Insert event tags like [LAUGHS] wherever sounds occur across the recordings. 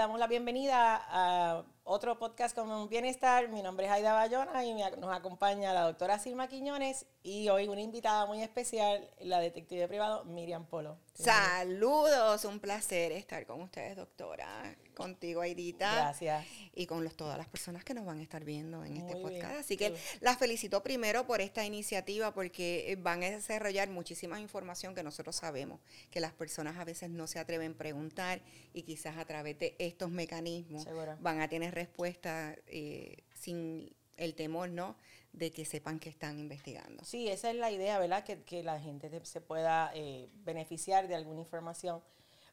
damos la bienvenida a otro podcast con Bienestar. Mi nombre es Aida Bayona y nos acompaña la doctora Silma Quiñones y hoy una invitada muy especial, la detective privado Miriam Polo. Saludos, un placer estar con ustedes, doctora contigo, Aidita. Gracias. Y con los, todas las personas que nos van a estar viendo en este podcast. Así que las felicito primero por esta iniciativa porque eh, van a desarrollar muchísima información que nosotros sabemos, que las personas a veces no se atreven a preguntar y quizás a través de estos mecanismos van a tener respuesta eh, sin el temor, ¿no? de que sepan que están investigando. Sí, esa es la idea, ¿verdad? Que, que la gente se pueda eh, beneficiar de alguna información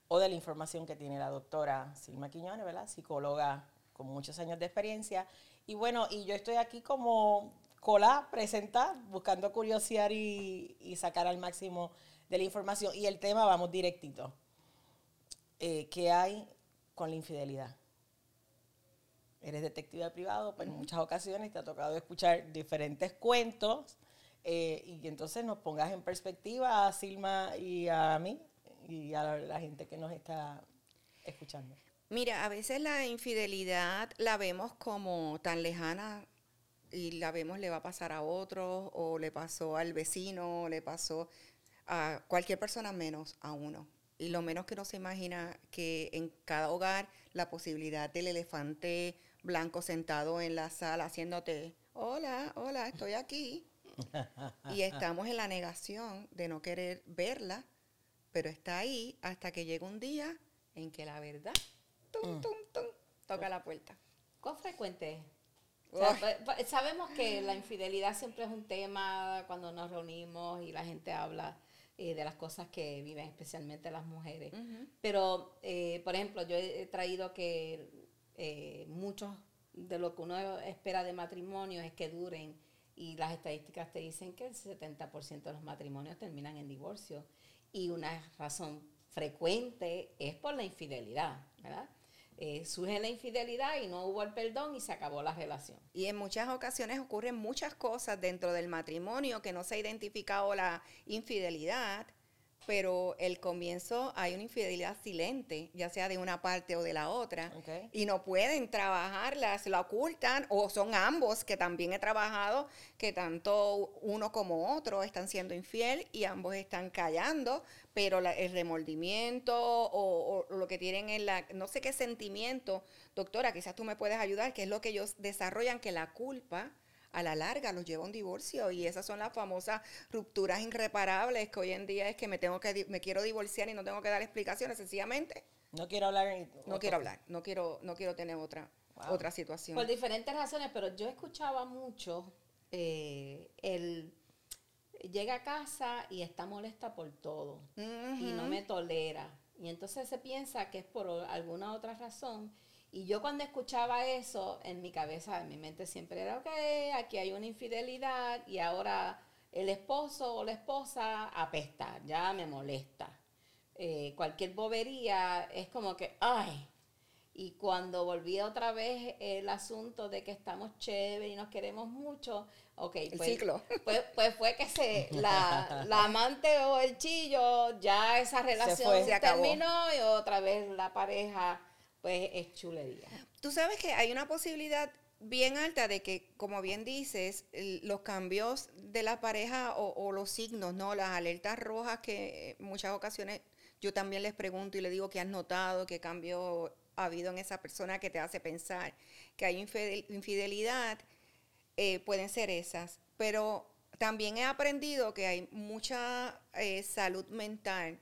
o de la información que tiene la doctora Silma Quiñones, ¿verdad? Psicóloga con muchos años de experiencia. Y bueno, y yo estoy aquí como cola, presentar, buscando curiosidad y, sacar al máximo de la información. Y el tema, vamos directito. Eh, ¿Qué hay con la infidelidad? Eres detective privado, pues en muchas ocasiones te ha tocado escuchar diferentes cuentos eh, y entonces nos pongas en perspectiva a Silma y a mí y a la gente que nos está escuchando? Mira, a veces la infidelidad la vemos como tan lejana y la vemos le va a pasar a otro o le pasó al vecino, o le pasó a cualquier persona menos a uno. Y lo menos que no se imagina que en cada hogar la posibilidad del elefante blanco sentado en la sala haciéndote, hola, hola, estoy aquí. [LAUGHS] y estamos en la negación de no querer verla pero está ahí hasta que llega un día en que la verdad tum, mm. tum, tum, toca la puerta. ¿Cuán frecuente sabemos que la infidelidad siempre es un tema cuando nos reunimos y la gente habla eh, de las cosas que viven especialmente las mujeres. Pero, eh, por ejemplo, yo he traído que eh, muchos de lo que uno espera de matrimonio es que duren y las estadísticas te dicen que el 70% de los matrimonios terminan en divorcio y una razón frecuente es por la infidelidad. Eh, surge la infidelidad y no hubo el perdón y se acabó la relación. Y en muchas ocasiones ocurren muchas cosas dentro del matrimonio que no se ha identificado la infidelidad pero el comienzo hay una infidelidad silente, ya sea de una parte o de la otra, y no pueden trabajarla, se la ocultan, o son ambos que también he trabajado, que tanto uno como otro están siendo infiel y ambos están callando, pero el remordimiento o, o, lo que tienen en la, no sé qué sentimiento, doctora, quizás tú me puedes ayudar, que es lo que ellos desarrollan, que la culpa a la larga los lleva a un divorcio y esas son las famosas rupturas irreparables que hoy en día es que me tengo que me quiero divorciar y no tengo que dar explicaciones sencillamente no quiero hablar no quiero hablar no quiero no quiero tener otra otra situación. Por diferentes razones pero yo escuchaba mucho eh, el llega a casa y está molesta por todo y no me tolera. Y entonces se piensa que es por alguna otra razón y yo cuando escuchaba eso, en mi cabeza, en mi mente siempre era, ok, aquí hay una infidelidad y ahora el esposo o la esposa apesta, ya me molesta. Eh, cualquier bobería es como que, ay. Y cuando volví otra vez el asunto de que estamos chéveres y nos queremos mucho, ok, el pues, ciclo. Pues, pues, fue que se, la, [LAUGHS] la, amante o el chillo, ya esa relación se, terminó y otra vez la pareja pues es chulería. Tú sabes que hay una posibilidad bien alta de que, como bien dices, los cambios de la pareja o, los signos, ¿no? Las alertas rojas que muchas ocasiones yo también les pregunto y le digo que has notado, qué cambio ha habido en esa persona que te hace pensar que hay infidelidad, eh, pueden ser esas. Pero también he aprendido que hay mucha eh, salud mental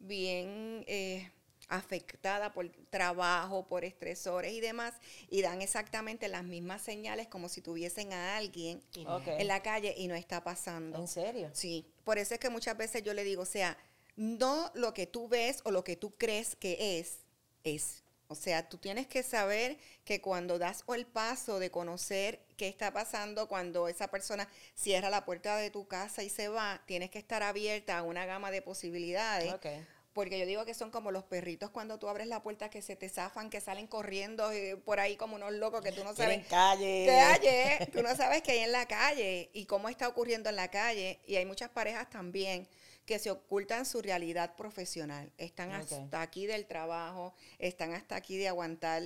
bien... Eh, afectada por trabajo, por estresores y demás, y dan exactamente las mismas señales como si tuviesen a alguien en la calle y no está pasando. ¿En serio? Sí, por eso es que muchas veces yo le digo, o sea, no lo que tú ves o lo que tú crees que es, es. O sea, tú tienes que saber que cuando das el paso de conocer qué está pasando, cuando esa persona cierra la puerta de tu casa y se va, tienes que estar abierta a una gama de posibilidades. Okay porque yo digo que son como los perritos cuando tú abres la puerta que se te zafan, que salen corriendo eh, por ahí como unos locos que tú no sabes. En calle. Calle. Tú no sabes qué hay en la calle y cómo está ocurriendo en la calle. Y hay muchas parejas también que se ocultan su realidad profesional. Están hasta aquí del trabajo, están hasta aquí de aguantar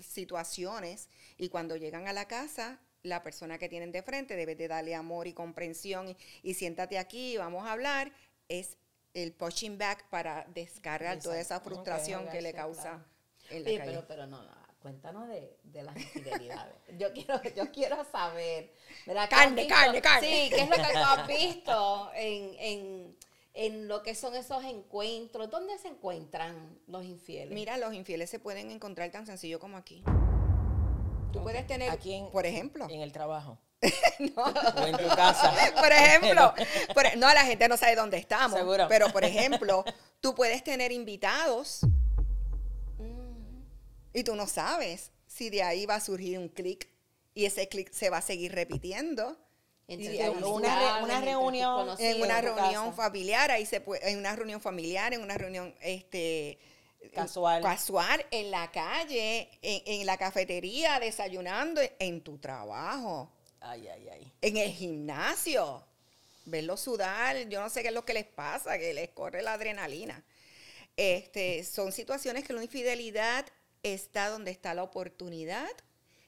situaciones y cuando llegan a la casa, la persona que tienen de frente debe de darle amor y comprensión y, y siéntate aquí, vamos a hablar. Es el pushing back para descargar toda esa frustración que le claro. causa en la calle. pero, pero no, no, cuéntanos de, de las infidelidades. [LAUGHS] Yo quiero, yo quiero saber. ¿verdad? ¿Qué has Carne, carne, carne. Sí, ¿qué es lo que tú has [LAUGHS] visto en, en, en lo que son esos encuentros? ¿Dónde se encuentran los infieles? Mira, los infieles se pueden encontrar tan sencillo como aquí. Tú puedes tener, Aquí en- por ejemplo, En el trabajo. [LAUGHS] O en tu casa. por ejemplo, por- no, la gente no sabe dónde estamos, Seguro. pero por ejemplo, tú puedes tener invitados y tú no sabes si de ahí va a surgir un clic y ese clic se va a seguir repitiendo. Y una reunión en una en reunión familiar, ahí se puede, en una reunión familiar, en una reunión este Casual. casual, en la calle, en, en la cafetería, desayunando, en tu trabajo, Ay, ay, ay. en el gimnasio. Verlos sudar, yo no sé qué es lo que les pasa, que les corre la adrenalina. Este, son situaciones que la infidelidad está donde está la oportunidad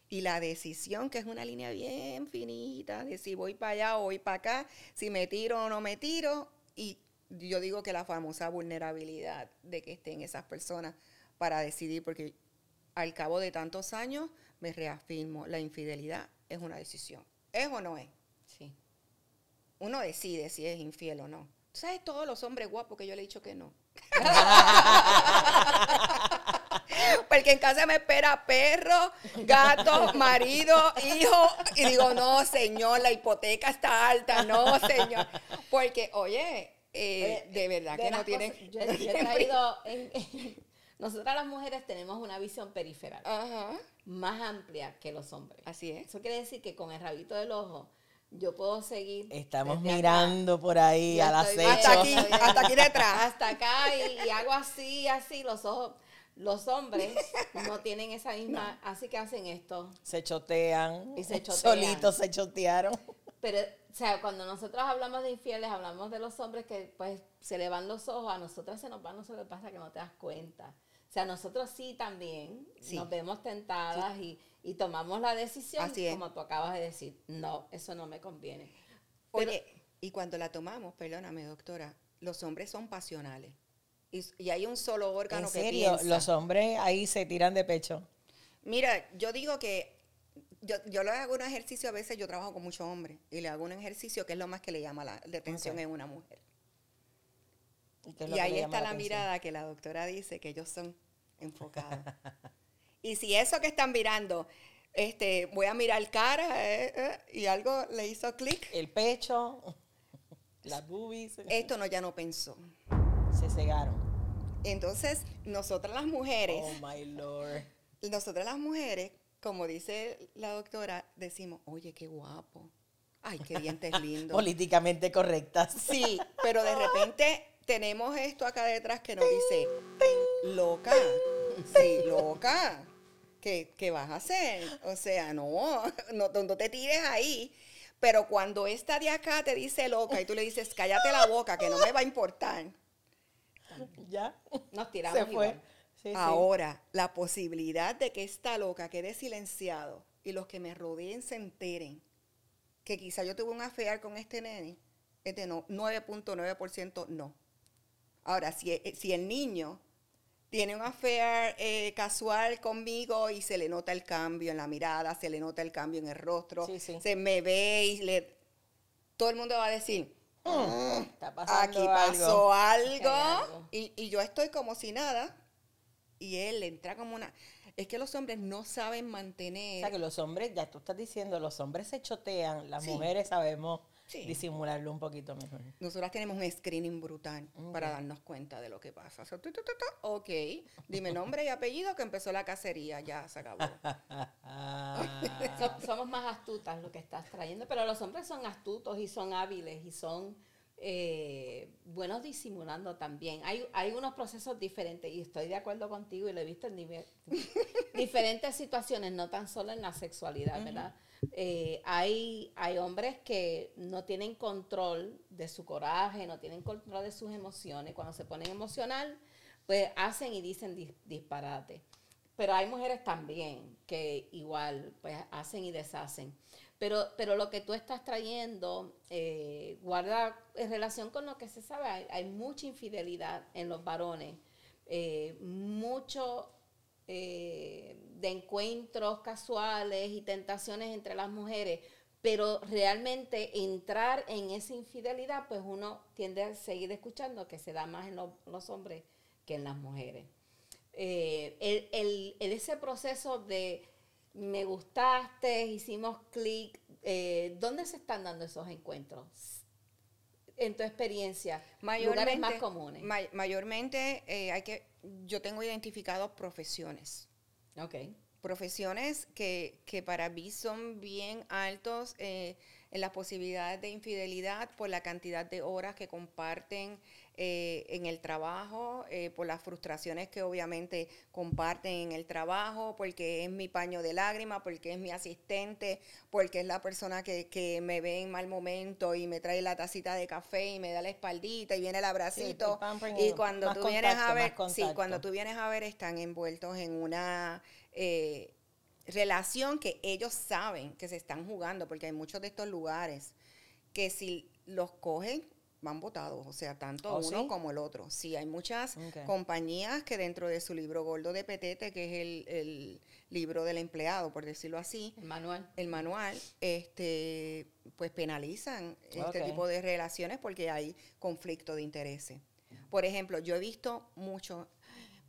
y la decisión, que es una línea bien finita de si voy para allá o voy para acá, si me tiro o no me tiro. Y yo digo que la famosa vulnerabilidad de que estén esas personas para decidir, porque al cabo de tantos años me reafirmo, la infidelidad es una decisión. ¿Es o no es? Sí. Uno decide si es infiel o no. ¿Tú ¿Sabes todos los hombres guapos que yo le he dicho que no? [LAUGHS] Porque en casa me espera perro, gato, marido, hijo. Y digo, no, señor, la hipoteca está alta. No, señor. Porque, oye, eh, de verdad De que no tienen... cosas- yo, [LAUGHS] yo he traído en- en- nosotras las mujeres tenemos una visión periferal Ajá, más amplia que los hombres. así es. Eso quiere decir que con el rabito del ojo yo puedo seguir. Estamos acá, mirando por ahí Yo al estoy acecho. Hasta aquí, hasta aquí detrás. Hasta acá y, y hago así, así, los ojos. Los hombres no tienen esa misma, así que hacen esto. Se chotean. Y se chotean. Solitos se chotearon. Pero, o sea, cuando nosotros hablamos de infieles, hablamos de los hombres que pues se le van los ojos, a nosotras se nos van, no se le pasa que no te das cuenta. O sea, nosotros sí también Sí. nos vemos tentadas y, y tomamos la decisión, Así como tú acabas de decir, no, eso no me conviene. Pero- Oye, y cuando la tomamos, perdóname, doctora, los hombres son pasionales. Y, y hay un solo órgano En que serio, piensa. los hombres ahí se tiran de pecho. Mira, yo digo que yo, yo le hago un ejercicio, a veces yo trabajo con muchos hombres, y le hago un ejercicio que es lo más que le llama la, la atención Ok. en una mujer. ¿Y, ahí está la, atención? mirada que la doctora dice que ellos son enfocados. y si eso que están mirando, este, voy a mirar cara eh, eh, y algo le hizo clic, El pecho, las boobies, esto no ya no pensó. se cegaron. Entonces, nosotras las mujeres, Oh my lord. nosotras las mujeres, como dice la doctora, decimos, oye, qué guapo. Ay, qué dientes [LAUGHS] lindos. Políticamente correctas. Sí, pero de repente tenemos esto acá detrás que nos dice, loca, sí, loca, ¿qué, qué vas a hacer? O sea, no, no, no te tires ahí. Pero cuando esta de acá te dice loca y tú le dices, cállate la boca, que no me va a importar. ¿Ya? Nos tiramos Se fue. sí. Ahora, la posibilidad de que esta loca quede silenciado y los que me rodeen se enteren que quizá yo tuve un afear con este nene, es de no, 9.9% no. Ahora, si, e- si el niño tiene un affair eh, casual conmigo y se le nota el cambio en la mirada, se le nota el cambio en el rostro, Sí, sí. se me ve y le... Todo el mundo va a decir, Está pasando aquí pasó algo, Aquí hay algo. Y, y yo estoy como si nada y él entra como una... Es que los hombres no saben O mantener... sea que los hombres, ya tú estás diciendo, los hombres se chotean, las Sí. mujeres sabemos Sí. disimularlo un poquito mejor. Nosotras tenemos un screening brutal para darnos cuenta de lo que pasa. O sea, tu, tu, tu, tu, ok, dime nombre y apellido que empezó la cacería, ya se acabó. [LAUGHS] [LAUGHS] So- somos más astutas lo que estás trayendo, pero los hombres son astutos y son hábiles y son eh, buenos disimulando también. Hay, hay unos procesos diferentes y estoy de acuerdo contigo y lo he visto en [LAUGHS] diferentes situaciones, no tan solo en la sexualidad, ¿verdad? Eh, hay, hay hombres que no tienen control de su coraje, no tienen control de sus emociones. Cuando se ponen emocional, pues hacen y dicen disparate. Pero hay mujeres también que igual pues hacen y deshacen. Pero, pero lo que tú estás trayendo eh, guarda en relación con lo que se sabe. Hay, mucha infidelidad en los varones, eh, mucho eh, de encuentros casuales y tentaciones entre las mujeres, pero realmente entrar en esa infidelidad, pues uno tiende a seguir escuchando que se da más en los hombres que en las mujeres. el, el, ese proceso de me gustaste, hicimos clic. Eh, ¿Dónde se están dando esos encuentros? En tu experiencia, mayormente, más comunes. mayormente eh, hay que, yo tengo identificados profesiones. Ok. Profesiones que, que para mí son bien altos eh, en las posibilidades de infidelidad por la cantidad de horas que comparten eh, en el trabajo, eh, por las frustraciones que obviamente comparten en el trabajo, porque es mi paño de lágrimas, porque es mi asistente, porque es la persona que, que, me ve en mal momento y me trae la tacita de café y me da la espaldita y viene el abracito. y cuando tú vienes a ver, sí, cuando tú vienes a ver están envueltos en una eh, relación que ellos saben que se están jugando, porque hay muchos de estos lugares que si los cogen van votados, o sea, tanto ¿Oh, uno como el otro. Sí, hay muchas compañías que dentro de su libro gordo de Petete, que es el, libro del empleado, por decirlo así, el manual, el manual, este, pues penalizan este tipo de relaciones porque hay conflicto de intereses. Por ejemplo, yo he visto mucho,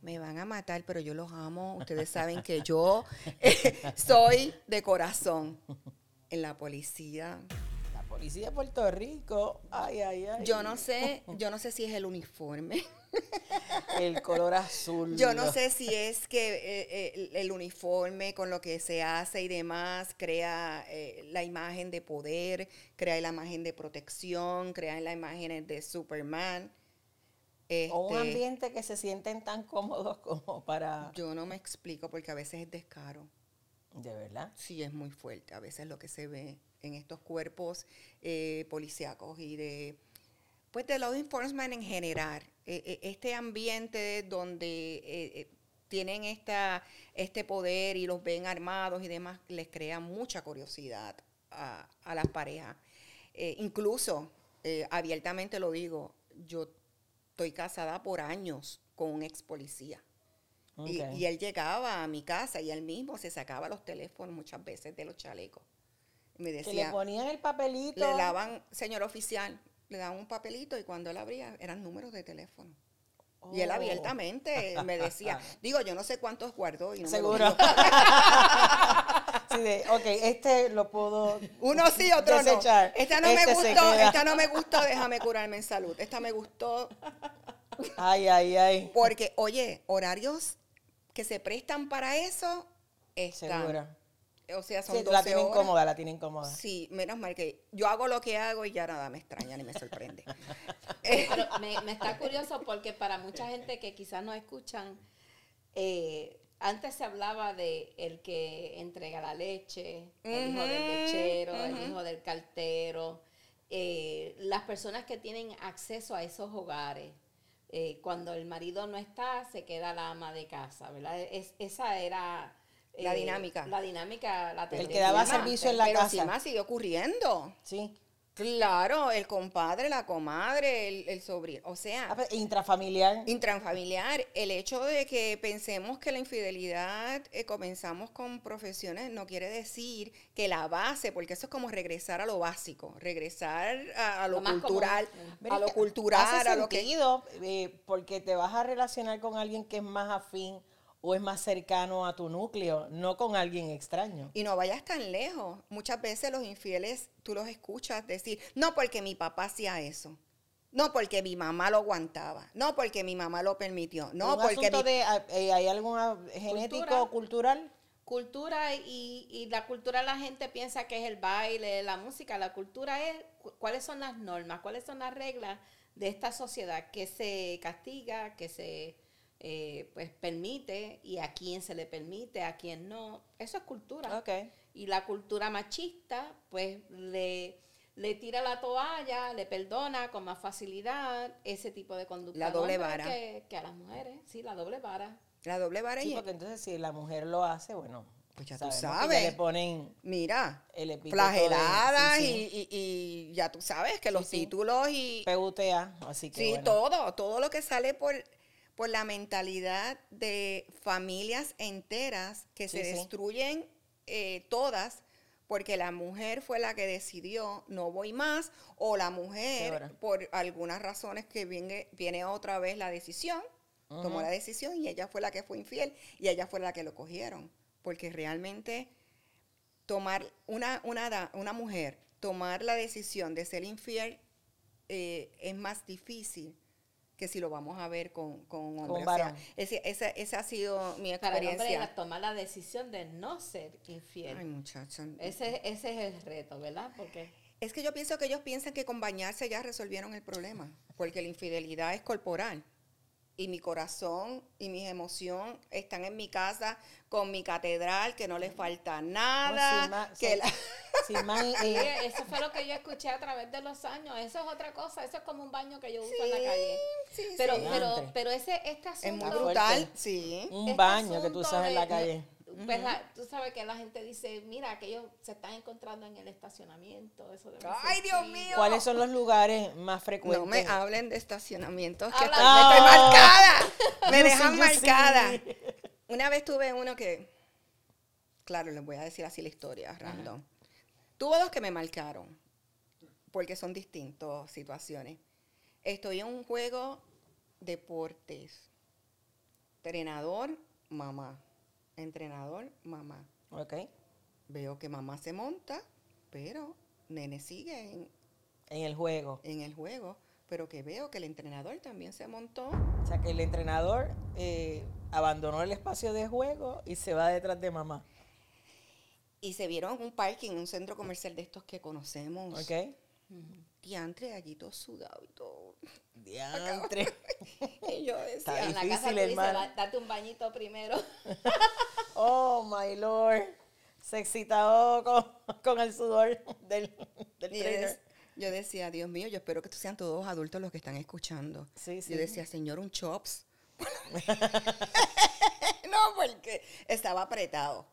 me van a matar, pero yo los amo. Ustedes saben que yo [LAUGHS] soy de corazón en la policía policía de Puerto Rico, ay, ay, ay. Yo no sé, yo no sé si es el uniforme. [LAUGHS] el color azul. Yo no sé si es que eh, eh, el, uniforme con lo que se hace y demás crea eh, la imagen de poder, crea la imagen de protección, crea la imagen de Superman. o un este, ambiente que se sienten tan cómodos como para... Yo no me explico porque a veces es descaro. ¿De verdad? Sí, es muy fuerte. A veces lo que se ve en estos cuerpos eh, policíacos y de, pues de law enforcement en general. E, e, este ambiente donde eh, eh, tienen esta, este poder y los ven armados y demás, les crea mucha curiosidad a, las parejas. incluso, abiertamente lo digo, yo estoy casada por años con un ex policía. Y, y, él llegaba a mi casa y él mismo se sacaba los teléfonos muchas veces de los chalecos. Me decía, que le ponían el papelito. Le daban, señor oficial, le daban un papelito y cuando él abría eran números de teléfono. Y él oh. abiertamente me decía, [LAUGHS] digo, yo no sé cuántos guardó y no Seguro. [LAUGHS] sí, de, ok, este lo puedo Uno sí, otro no. Esta no me este gustó, esta no me gustó, déjame curarme en salud. Esta me gustó. Ay, ay, ay. Porque, oye, horarios que se prestan para eso están. Seguro. O sea, son sí, la tienen cómoda, la tienen cómoda. Sí, menos mal que yo hago lo que hago y ya nada me extraña ni me sorprende. [LAUGHS] Pero me, está [LAUGHS] curioso porque para mucha gente que quizás no escuchan, eh, antes se hablaba de el que entrega la leche, el hijo del lechero, el hijo del cartero, eh, las personas que tienen acceso a esos hogares. Eh, cuando el marido no está, se queda la ama de casa, ¿verdad? Es, esa era la eh, dinámica. La dinámica, la El que daba servicio en la pero casa. Pero sigue ocurriendo. Sí. Claro, el compadre, la comadre, el, sobrino, o sea... Ah, intrafamiliar. Intrafamiliar. El hecho de que pensemos que la infidelidad eh, comenzamos con profesiones no quiere decir que la base, porque eso es como regresar a lo básico, regresar a, lo, cultural, a lo cultural, a lo que... Eh, porque te vas a relacionar con alguien que es más afín o es más cercano a tu núcleo, no con alguien extraño. Y no vayas tan lejos. Muchas veces los infieles, tú los escuchas decir, no porque mi papá hacía eso. No porque mi mamá lo aguantaba, no porque mi mamá lo permitió, no porque de, eh, hay algún genético cultural cultura y, y, la cultura la gente piensa que es el baile, la música, la cultura es cuáles son las normas, cuáles son las reglas de esta sociedad que se castiga, que se eh, pues permite y a quién se le permite, a quién no. Eso es cultura. Y la cultura machista pues le, le tira la toalla, le perdona con más facilidad ese tipo de conducta. La doble vara. Que, que a las mujeres, sí, la doble vara. La doble vara sí, porque entonces si la mujer lo hace, bueno, pues ya tú sabes. le ponen mira, el flageladas y, y, ya tú sabes que los títulos y PUTA, así que Sí, todo, todo lo que sale por por la mentalidad de familias enteras que se destruyen eh, todas porque la mujer fue la que decidió no voy más o la mujer por algunas razones que viene, viene otra vez la decisión tomó la decisión y ella fue la que fue infiel y ella fue la que lo cogieron. Porque realmente tomar una, una, una mujer, tomar la decisión de ser infiel eh, es más difícil que si lo vamos a ver con, con un hombre. esa, esa, ha sido mi experiencia. Para el hombre tomar la decisión de no ser infiel. Ay, muchacho. Ese, ese es el reto, ¿verdad? Porque... Es que yo pienso que ellos piensan que con bañarse ya resolvieron el problema, porque la infidelidad es corporal y mi corazón y mis emociones están en mi casa con mi catedral, que no le falta nada. que eso fue lo que yo escuché a través de los años. Eso es otra cosa, eso es como un baño que yo uso en la calle. pero, pero, pero ese este asunto, es muy brutal, sí. Un baño que tú usas en la calle pues tú sabes que la gente dice, mira, que ellos se están encontrando en el estacionamiento. Eso ¡Ay, Dios mío! ¿Cuáles son los lugares más frecuentes? No me hablen de estacionamientos, que estoy, [LAUGHS] me estoy marcada. Me dejan marcada. Una vez tuve uno que, claro, les voy a decir así la historia, random. Tuve dos que me marcaron, porque son distintas situaciones. Estoy en un juego deportes. Entrenador, mamá entrenador, mamá. Ok. Veo que mamá se monta, pero nene sigue en, en el juego. En el juego. Pero que veo que el entrenador también se montó. O sea, que el entrenador eh, abandonó el espacio de juego y se va detrás de mamá. Y se vieron en un parking, en un centro comercial de estos que conocemos. Ok. Diantre, allí todo sudado y todo. Diantre. [LAUGHS] y yo decía, en la casa dice, date un bañito primero. [LAUGHS] oh, my lord. Se excitó con, el sudor del, del trainer. yo decía, Dios mío, yo espero que sean todos adultos los que están escuchando. Sí, sí. Yo decía, Señor, un chops. [LAUGHS] no, porque estaba apretado.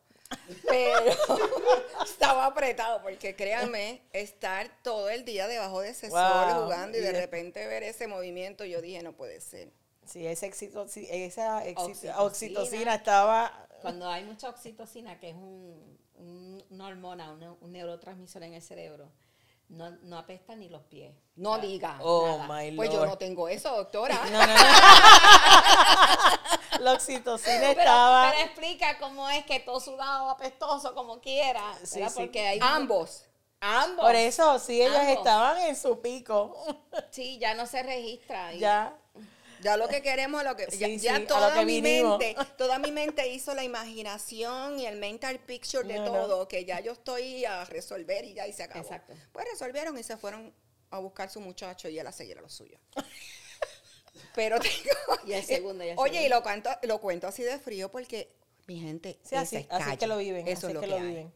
Pero [LAUGHS] estaba apretado porque créanme, estar todo el día debajo de ese sol jugando y de repente ver ese movimiento, yo dije, no puede ser. Sí, ese éxito, esa oxitocina, estaba... Cuando hay mucha oxitocina, que es un, una hormona, un, neurotransmisor en el cerebro, no, no apesta ni los pies. No diga. Oh, my Pues yo no tengo eso, doctora. No, no, no. [LAUGHS] la oxitocina estaba. Pero explica cómo es que todo sudado, apestoso, como quiera. Sí, Porque hay ambos. Ambos. Por eso, sí, ellas estaban en su pico. Sí, ya no se registra. Ya. Ya lo que queremos, lo que ya, toda mi mente, toda mi mente hizo la imaginación y el mental picture de todo, que ya yo estoy a resolver y ya y se acabó. Exacto. Pues resolvieron y se fueron a buscar su muchacho y él a seguir a lo suyo. [LAUGHS] Pero [LAUGHS] tengo. Y el segundo, Oye, y lo cuento, lo cuento así de frío porque, mi gente, sí, así, así que lo viven. Eso es lo que, lo viven.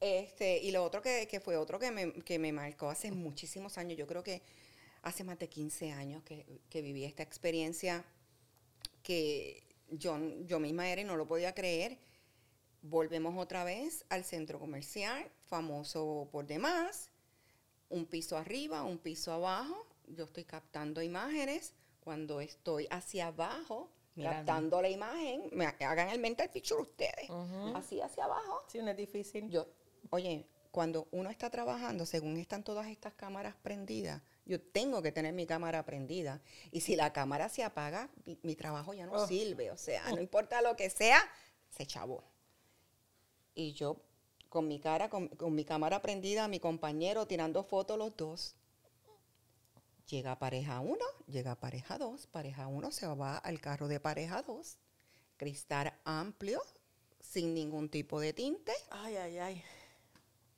Este, y lo otro que, que fue otro que me, que me marcó hace muchísimos años, yo creo que hace más de 15 años que, que viví esta experiencia que yo, yo misma era y no lo podía creer. Volvemos otra vez al centro comercial, famoso por demás, un piso arriba, un piso abajo. Yo estoy captando imágenes cuando estoy hacia abajo, captando la imagen, me hagan el mental picture ustedes, así hacia abajo. Sí, no es difícil. Yo, oye, cuando uno está trabajando, según están todas estas cámaras prendidas, yo tengo que tener mi cámara prendida. Y si la cámara se apaga, mi, trabajo ya no oh. sirve. O sea, no importa lo que sea, se chavó. Y yo con mi cara, con, con mi cámara prendida, mi compañero tirando fotos los dos. Llega pareja 1, llega pareja 2, pareja 1 se va al carro de pareja 2, cristal amplio, sin ningún tipo de tinte, Ay, ay, ay.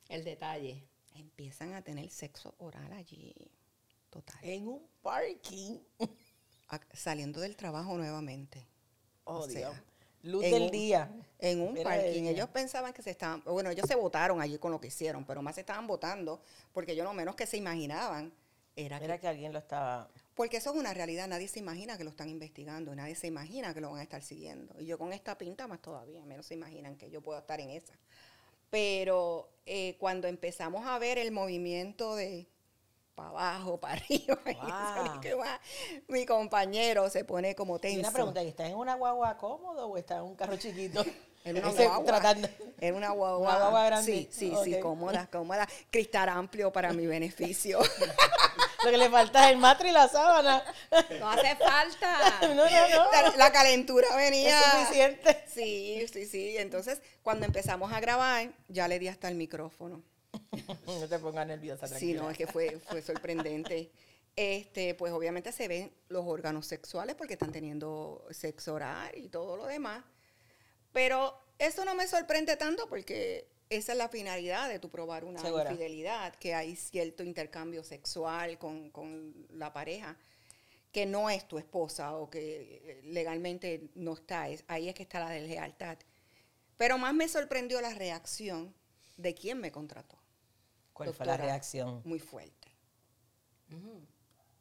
El detalle. empiezan a tener sexo oral allí. Total. En un parking. A- saliendo del trabajo nuevamente. Oh, O sea, Dios. Luz en del un- día. En un Mira parking. día. Ellos pensaban que se estaban, bueno, ellos se votaron allí con lo que hicieron, pero más se estaban votando porque ellos lo menos que se imaginaban era que Era que alguien lo estaba. Porque eso es una realidad, nadie se imagina que lo están investigando, nadie se imagina que lo van a estar siguiendo. Y yo con esta pinta más todavía, menos se imaginan que yo puedo estar en esa. Pero eh, cuando empezamos a ver el movimiento de para abajo, para [LAUGHS] arriba, y Wow. eso, que va, mi compañero se pone como Y tenso. una pregunta, ¿y ¿estás en una guagua cómodo o estás en un carro chiquito? [LAUGHS] En una Ese, guagua. Tratando. En una guagua. Una guagua grande. Sí, sí, sí, cómoda, cómoda. Cristal amplio para mi beneficio. [LAUGHS] Lo que le falta es el matre y la sábana. No hace falta. [LAUGHS] No, no, no. la, calentura venía. Es suficiente. Sí, sí, sí. Entonces, cuando empezamos a grabar, ya le di hasta el micrófono. [LAUGHS] No te pongas nerviosa, Sí, tranquila. no, es que fue, fue sorprendente. Este, pues obviamente se ven los órganos sexuales porque están teniendo sexo oral y todo lo demás. Pero eso no me sorprende tanto porque esa es la finalidad de tu probar una Segura. infidelidad, que hay cierto intercambio sexual con, con la pareja que no es tu esposa o que eh, legalmente no está. es- ahí es que está la deslealtad. Pero más me sorprendió la reacción de quien me contrató. ¿Cuál fue la reacción? Muy fuerte.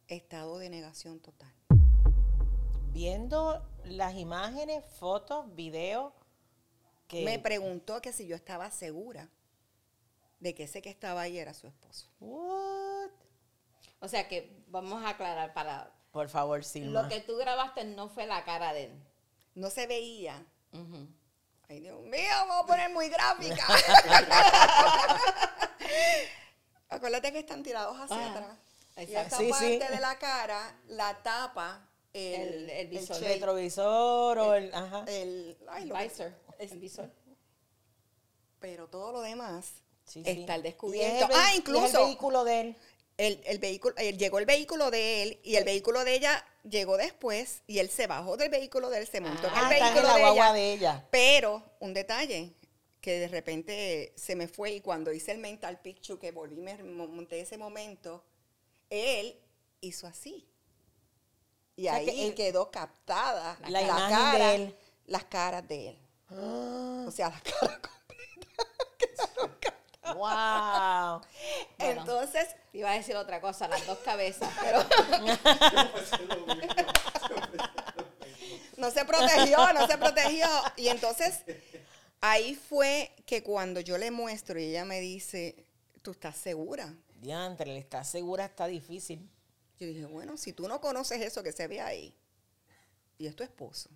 Estado de negación total. Viendo las imágenes, fotos, videos que Me preguntó que si yo estaba segura de que ese que estaba ahí era su esposo. What? O sea que vamos a aclarar para. Por favor, Silma. Lo que tú grabaste no fue la cara de él. No se veía. Ay, Dios mío, vamos a poner muy gráfica. [LAUGHS] Acuérdate que están tirados hacia Ah, atrás. Y esta Sí, sí. parte de la cara la tapa el, El- el visor. el retrovisor o el ajá. el- ay, lo que- Visor. Es- el visor. pero todo lo demás Sí, está al descubierto. el Ah, y es incluso el vehículo de él. el, el vehículo, él- llegó el vehículo de él y el vehículo de ella llegó después y él se bajó del vehículo de él, se montó en Ah, el están en vehículo la de ella. de ella. Pero un detalle que de repente se me fue y cuando hice el mental picture que volví me monté ese momento, él hizo así. Y O sea, ahí que él- quedó captada La imagen de él. las caras de él. Ah, O sea, las caras. wow. Bueno. Entonces, Iba a decir otra cosa, las dos cabezas, pero [LAUGHS] no se protegió, no se protegió. Y entonces, ahí fue que cuando yo le muestro y ella me dice, ¿tú estás segura? Diantre, ¿le estás segura? Está difícil. Yo dije, bueno, si tú no conoces eso que se ve ahí, y es tu esposo.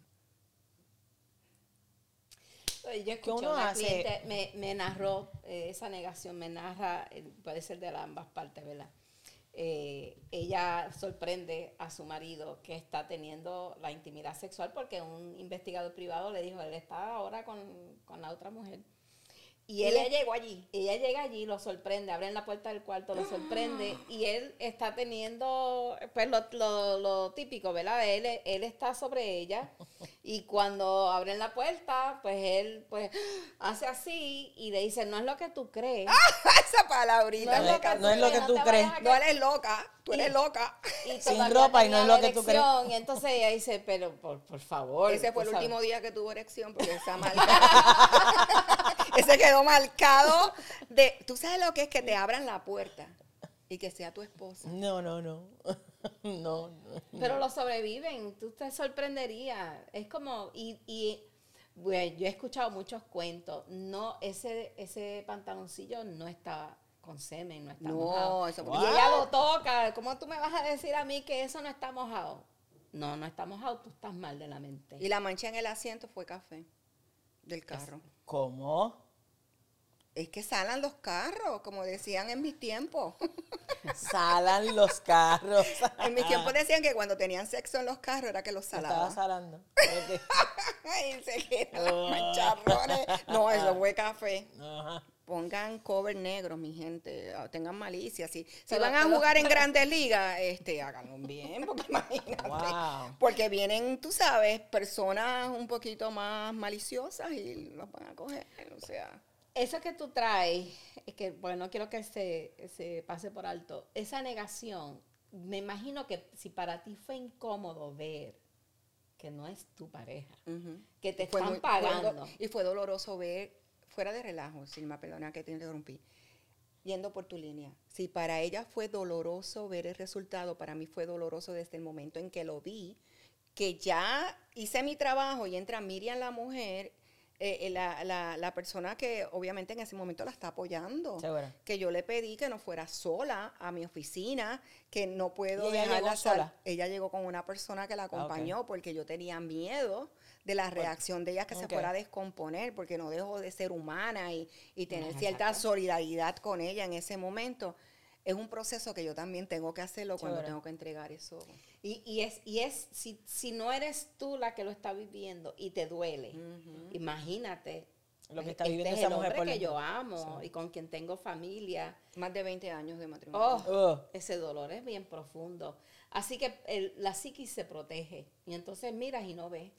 Yo escuché uno una hace? cliente, me, me narró, eh, esa negación me narra, eh, puede ser de ambas partes, ¿verdad? Eh, ella sorprende a su marido que está teniendo la intimidad sexual porque un investigador privado le dijo, él está ahora con, con la otra mujer. Y él ella llegó allí. Ella llega allí, lo sorprende, abren la puerta del cuarto, lo sorprende [GASPS] y él está teniendo, pues lo, lo- lo típico, ¿verdad? Él, él está sobre ella y cuando abren la puerta, pues él pues hace así y le dice, no es lo que tú crees. [LAUGHS] Esa palabrita. No es lo que, No es lo que tú crees. No eres loca, tú eres Y- loca. y Sin ropa y no es lo que tú crees. Y entonces ella dice, pero por, por favor. Ese fue el sabes. último día que tuvo erección porque esa [LAUGHS] marca. [LAUGHS] Ese quedó marcado de. Tú sabes lo que es que te abran la puerta y que sea tu esposa. No, no, no. [LAUGHS] No, no. Pero lo sobreviven, tú te sorprenderías. Es como, y, y bueno, yo he escuchado muchos cuentos. No, ese, ese pantaloncillo no está con semen, no está No, mojado. eso- Y ella lo toca. ¿Cómo tú me vas a decir a mí que eso no está mojado? No, no está mojado, tú estás mal de la mente. Y la mancha en el asiento fue café del carro. ¿Cómo? Es que salan los carros, como decían en mis tiempos. [LAUGHS] Salan los carros. [LAUGHS] En mis tiempos decían que cuando tenían sexo en los carros era que los Estaba salaban. salando. [LAUGHS] Ok. Ay, se quedan los mancharrones. No, eso fue café. Ajá. Pongan cover negro, mi gente, ah, tengan malicia. Si, si van a jugar en grandes ligas, este, háganlo bien, porque [LAUGHS] imagínate. Wow. Porque vienen, tú sabes, personas un poquito más maliciosas y los van a coger, o sea. Eso que tú traes, es que, bueno, no quiero que se, se pase por alto, esa negación, me imagino que si para ti fue incómodo ver que no es tu pareja, que te Fue están muy- fue do- pagando. y fue doloroso ver, fuera de relajo, Silma, perdona que te interrumpí, yendo por tu línea. Si para ella fue doloroso ver el resultado, para mí fue doloroso desde el momento en que lo vi, que ya hice mi trabajo y entra Miriam la mujer, eh, eh, la, la- la persona que obviamente en ese momento la está apoyando. Que yo le pedí que no fuera sola a mi oficina, que no puedo ¿Y ella dejarla llegó sola? Ella llegó con una persona que la Ah, acompañó porque yo tenía miedo de la reacción de ella que se fuera a descomponer, porque no dejó de ser humana y, y tener Ajá, cierta exacto. solidaridad con ella en ese momento. Es un proceso que yo también tengo que hacerlo cuando tengo que entregar eso. Y, y es, y es si, si no eres tú la que lo está viviendo y te duele, imagínate. Lo que este está viviendo es esa el mujer por que yo amo y con quien tengo familia. Más de 20 años de matrimonio. Oh, ese dolor es bien profundo. Así que el- la psiquis se protege. Y entonces miras y no ves.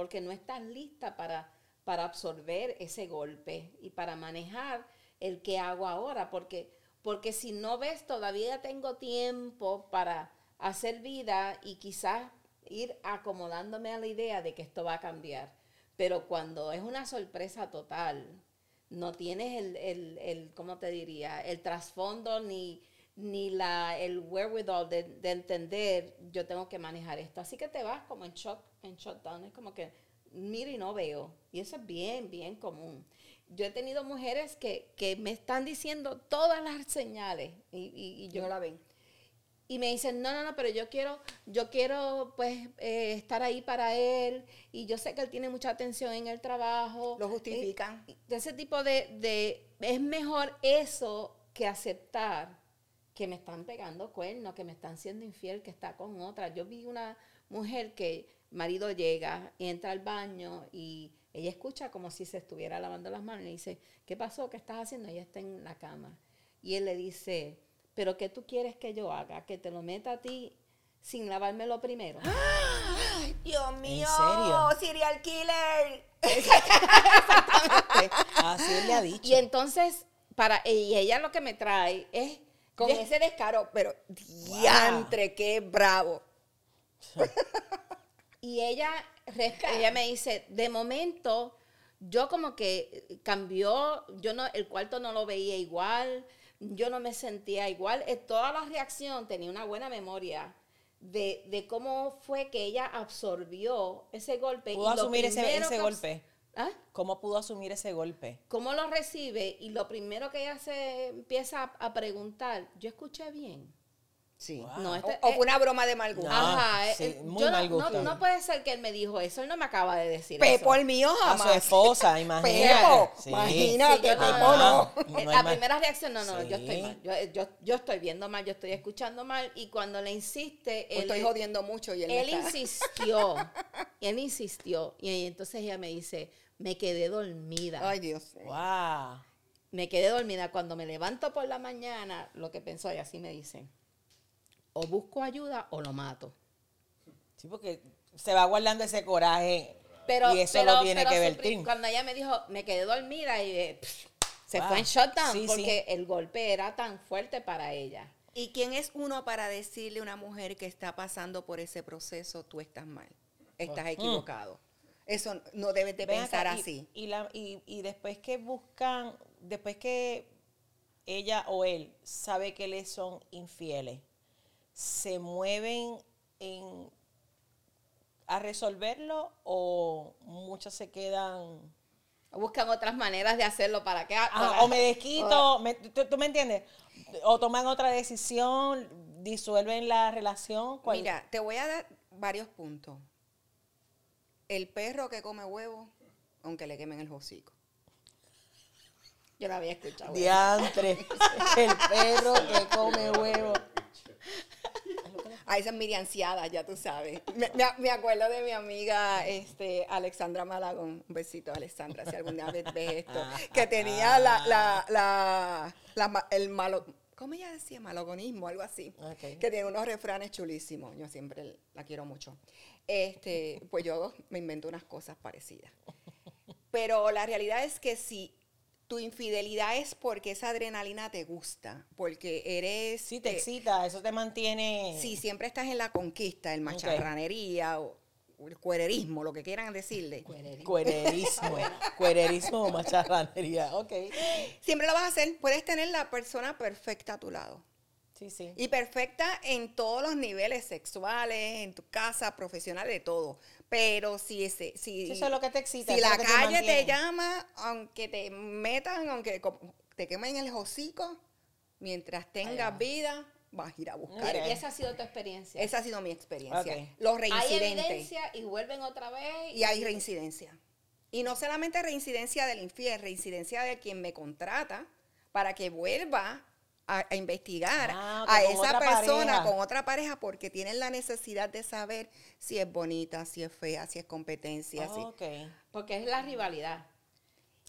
Porque no estás lista para, para absorber ese golpe y para manejar el que hago ahora. Porque, porque si no ves, todavía tengo tiempo para hacer vida y quizás ir acomodándome a la idea de que esto va a cambiar. Pero cuando es una sorpresa total, no tienes el, el, el ¿cómo te diría? El trasfondo ni, ni la, el wherewithal de, de entender, yo tengo que manejar esto. Así que te vas como en shock, en shutdown. Es como que miro y no veo. Y eso es bien, bien común. Yo he tenido mujeres que, que me están diciendo todas las señales y, y, y yo no la ven. y me dicen, no, no, no, pero yo quiero, yo quiero pues eh, estar ahí para él y yo sé que él tiene mucha atención en el trabajo. Lo justifican. Eh, de ese tipo de, de, es mejor eso que aceptar que me están pegando cuernos, que me están siendo infiel, que está con otra. Yo vi una mujer que marido llega, entra al baño y ella escucha como si se estuviera lavando las manos y le dice, ¿qué pasó? ¿Qué estás haciendo? Ella está en la cama. Y él le dice, ¿pero qué tú quieres que yo haga? ¿Que te lo meta a ti sin lavármelo primero? [GASPS] Dios mío, serio? serial killer. [LAUGHS] Así él le ha dicho. Y entonces, para y ella lo que me trae es Con ese descaro, pero diantre, qué bravo. [LAUGHS] y ella ella me dice, de momento yo como que cambió, yo no el cuarto no lo veía igual, yo no me sentía igual, Eh, toda la reacción tenía una buena memoria. De, de cómo fue que ella absorbió ese golpe. ¿Pudo y asumir ese, ese golpe? ¿Ah? ¿Cómo pudo asumir ese golpe? cómo lo recibe y lo primero que ella se empieza a, a preguntar, yo escuché bien. Sí. Wow. No, O, este- o fue una broma de mal gusto. No. Ajá, eh, sí, eh, muy yo no- mal gusto. no puede ser que él me dijo eso, él no me acaba de decir Pepo eso. Pues, el mío A su esposa, [LAUGHS] imagínate. Pepo, Sí. imagínate, Sí, Pepo no, no. no. Eh, la mal. primera reacción, no, no, yo estoy mal. Yo, yo, yo estoy viendo mal, yo estoy escuchando mal. Y cuando le insiste, O él, estoy jodiendo mucho y él, él está- insistió. [LAUGHS] él insistió. Y entonces ella me dice, me quedé dormida. Ay, Dios. Wow. Me quedé dormida. Cuando me levanto por la mañana, lo que pensó ella, así me dice, o busco ayuda o lo mato. Sí, porque se va guardando ese coraje Pero, y eso pero- lo tiene pero que ver Tim. Cuando ella me dijo, me quedé dormida y pff, se Wow. fue en shutdown Sí, sí. porque el golpe era tan fuerte para ella. ¿Y quién es uno para decirle a una mujer que está pasando por ese proceso, tú estás mal, estás equivocado? Eso no debes de. Ven pensar acá, y- así. Y, la- y- y después que buscan, después que ella o él sabe que les son infieles, se mueven en a resolverlo o muchas se quedan Buscan otras maneras de hacerlo para que... Ah, o me desquito, me- ¿tú, tú me entiendes? O toman otra decisión, disuelven la relación. ¿cuál? Mira, te voy a dar varios puntos. El perro que come huevo, aunque le quemen el hocico. Yo la había escuchado. Diantre, [LAUGHS] el perro que come huevo. A esas mirianciadas, ya tú sabes. Me, me, acuerdo de mi amiga este, Alexandra Malagón. Un besito, Alexandra, si algún día ves, esto. Que tenía la, la, la, el malo, ¿cómo ella decía? Malogonismo, algo así. Que tiene unos refranes chulísimos. Yo siempre la quiero mucho. Este, pues yo me invento unas cosas parecidas. [LAUGHS] Pero la realidad es que si tu infidelidad es porque esa adrenalina te gusta, porque eres... Sí, te excita, eso te mantiene... Sí, siempre estás en la conquista, el macharranería o el cuererismo, lo que quieran decirle. Cuererismo. [LAUGHS] Cuererismo, o macharranería, ok. Siempre lo vas a hacer, puedes tener la persona perfecta a tu lado. Sí, sí. Y perfecta en todos los niveles sexuales, en tu casa, profesional, de todo. Pero si ese, si, eso es lo que te excita. Si la calle te, llama, aunque te metan, aunque te quemen el hocico, mientras tengas vida, vas a ir a buscar. Y esa ha sido tu experiencia. Esa ha sido mi experiencia. Los reincidentes. Hay evidencia y vuelven otra vez. Y, hay reincidencia. Y no solamente reincidencia del infiel, reincidencia de quien me contrata para que vuelva a, investigar ah, a esa persona con otra pareja porque tienen la necesidad de saber si es bonita, si es fea, si es competencia. Porque es la rivalidad.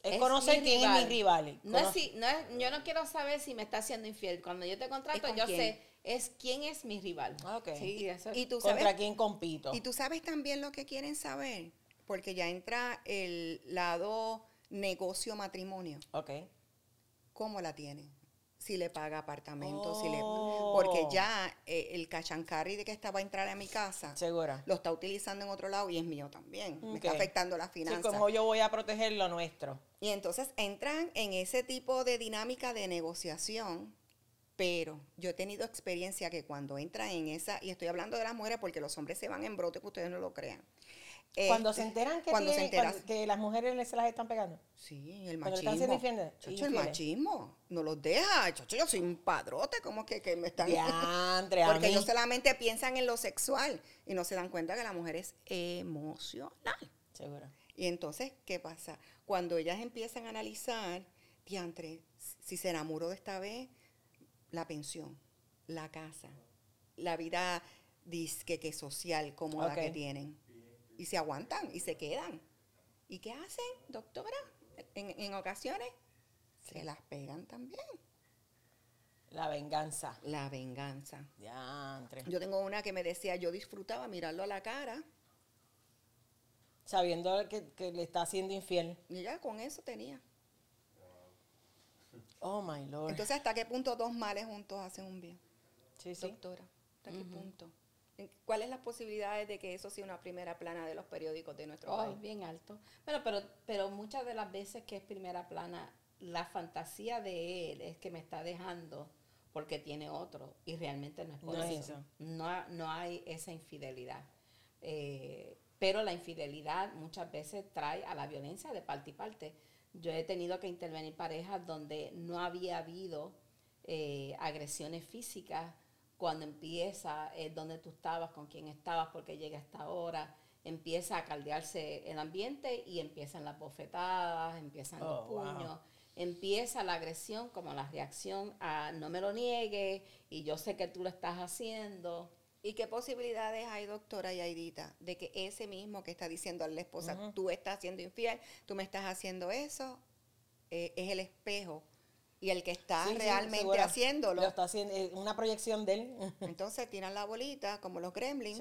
Es, conocer quién es mi rival. No es si, no es, yo no quiero saber si me está haciendo infiel. Cuando yo te contrato, yo sé es quién es mi rival. Sí, ¿Y tú sabes, ¿Contra quién compito? Y tú sabes también lo que quieren saber, porque ya entra el lado negocio matrimonio. Ok. ¿Cómo la tienen? Si le paga apartamento, si le porque oh. ya eh, el cachancarri de que estaba a entrar a mi casa, Segura. lo está utilizando en otro lado y es mío también. Me está afectando las finanzas. Sí, como yo voy a proteger lo nuestro. Y entonces entran en ese tipo de dinámica de negociación, pero yo he tenido experiencia que cuando entran en esa, y estoy hablando de las mujeres porque los hombres se van en brote, que ustedes no lo crean cuando se este, enteran que, cuando que las mujeres se las están pegando. Sí, el machismo. Chacho, el machismo. No los deja. Chacho, yo soy un padrote. como que, que me están... [LAUGHS] Porque ellos solamente piensan en lo sexual y no se dan cuenta que la mujer es emocional. Seguro. Y entonces, ¿qué pasa? Cuando ellas empiezan a analizar, diantre, si se enamoró de esta vez, la pensión, la casa, la vida disque que social cómoda que tienen y se aguantan y se quedan. ¿Y qué hacen, doctora? En, ocasiones se las pegan también. La venganza. La venganza. Ya, yo tengo una que me decía, yo disfrutaba mirarlo a la cara. Sabiendo que, le está haciendo infiel. Y ya con eso tenía. [LAUGHS] Oh, my Lord. Entonces, ¿hasta qué punto dos males juntos hacen un bien? Sí, sí. Doctora, ¿hasta qué punto? ¿Cuáles las posibilidades de que eso sea una primera plana de los periódicos de nuestro oh, país? Bien alto. Bueno, pero, pero muchas de las veces que es primera plana, la fantasía de él es que me está dejando porque tiene otro y realmente no es por eso. No, no, hay esa infidelidad. Eh, pero la infidelidad muchas veces trae a la violencia de parte y parte. Yo he tenido que intervenir parejas donde no había habido eh, agresiones físicas, cuando empieza eh, donde tú estabas, con quién estabas, porque llega esta hora, empieza a caldearse el ambiente y empiezan las bofetadas, empiezan los oh, puños, empieza la agresión como la reacción a no me lo niegue y yo sé que tú lo estás haciendo. ¿Y qué posibilidades hay, doctora Yaidita, de que ese mismo que está diciendo a la esposa, tú estás siendo infiel, tú me estás haciendo eso, eh, es el espejo y el que está realmente haciéndolo. Lo está haciendo, una proyección de él. [LAUGHS] Entonces tiran la bolita, como los gremlins.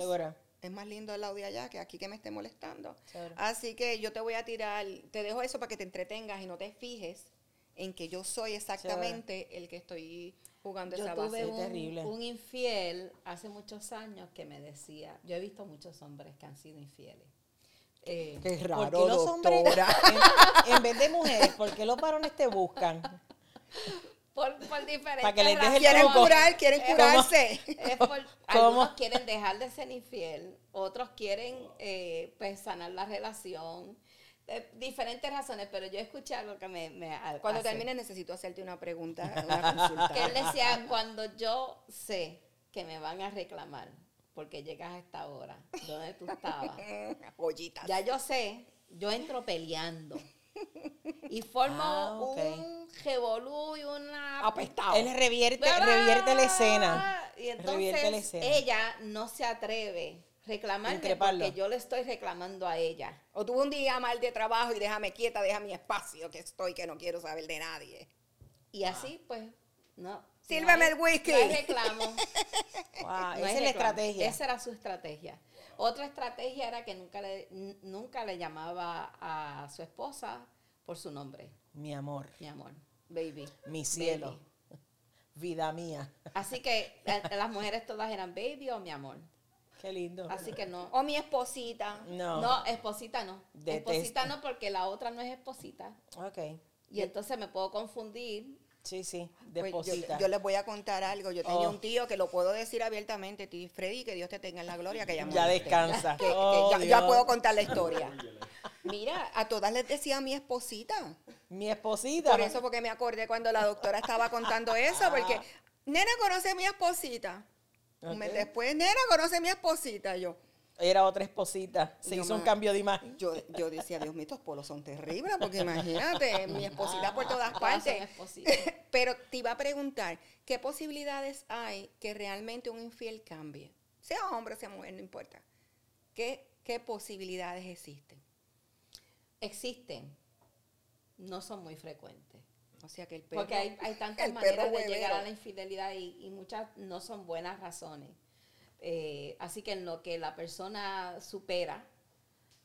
Es más lindo el audio allá que aquí que me esté molestando. Así que yo te voy a tirar, te dejo eso para que te entretengas y no te fijes en que yo soy exactamente el que estoy jugando esa base. un, terrible. un infiel hace muchos años que me decía, yo he visto muchos hombres que han sido infieles. Eh, Qué raro, los hombres, [LAUGHS] en, en, vez de mujeres, ¿por qué los varones te buscan? Por, por diferentes Para que les deje Quieren curar, quieren curarse. [LAUGHS] algunos quieren dejar de ser infiel, otros quieren eh, pues sanar la relación. diferentes razones, pero yo escuché algo que me... me cuando termine necesito hacerte una pregunta, una consulta. [LAUGHS] Que él decía, cuando yo sé que me van a reclamar porque llegas a esta hora, donde tú estabas, [LAUGHS] ya yo sé, yo entro peleando [LAUGHS] y formo ah, un revolú y una... Apestado. Él revierte, revierte la escena. y Revierte la entonces escena. ella no se atreve a reclamarme Increparlo. porque yo le estoy reclamando a ella. O tuve un día mal de trabajo y déjame quieta, deja mi espacio que estoy, que no quiero saber de nadie. Y así, pues, no. Sírveme no el whisky. No hay reclamo. [LAUGHS] Wow, no esa es la estrategia. Esa era su estrategia. Otra estrategia era que nunca le, nunca le llamaba a su esposa por su nombre, Mi amor, mi amor, baby. mi cielo, baby. vida mía. Así que eh, las mujeres todas eran baby o mi amor. Qué lindo. Así que no. O mi esposita. No. No, esposita no. Detesto. Esposita no porque la otra no es esposita. Ok. Y entonces me puedo confundir. Sí, sí, Pues yo, deposita. yo les voy a contar algo. Yo tenía Oh. un tío que lo puedo decir abiertamente, tío Freddy, que Dios te tenga en la gloria, que ya ya descansa. Que- que Oh, ya, Dios. ya puedo contar la historia. Mira, a todas les decía mi esposita. Mi esposita. Por eso, porque me acordé cuando la doctora estaba contando eso, porque, Ah. nena, conoce a mi esposita. Un mes después, nena, conoce a mi esposita. Yo, Era otra esposita. Se Yo hizo un cambio de imagen. yo, yo decía, Dios mío, estos polos son terribles, porque imagínate, mi esposita por todas Todas partes. [LAUGHS] Pero te iba a preguntar, ¿qué posibilidades hay que realmente un infiel cambie? Sea hombre, sea mujer, no importa. ¿Qué, qué posibilidades existen? Existen. No son muy frecuentes. O sea que el perro, Porque hay, hay tantas maneras de llegar a la infidelidad y, y muchas no son buenas razones. Eh, así que en lo que la persona supera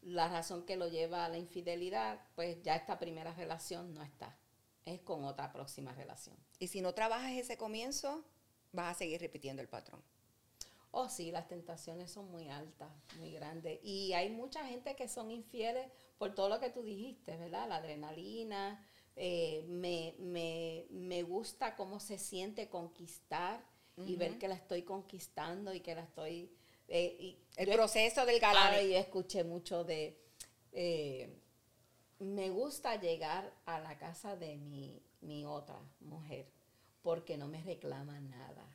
la razón que lo lleva a la infidelidad, pues ya esta primera relación no está. Es con otra próxima relación. Y si no trabajas ese comienzo, vas a seguir repitiendo el patrón. Oh, sí, las tentaciones son muy altas, muy grandes. Y hay mucha gente que son infieles por todo lo que tú dijiste, ¿verdad? La adrenalina. eh, me, me, me gusta cómo se siente conquistar y ver que la estoy conquistando y que la estoy... eh, y El proceso del galán. Yo escuché mucho de... eh, me gusta llegar a la casa de mi, mi otra mujer porque no me reclama nada.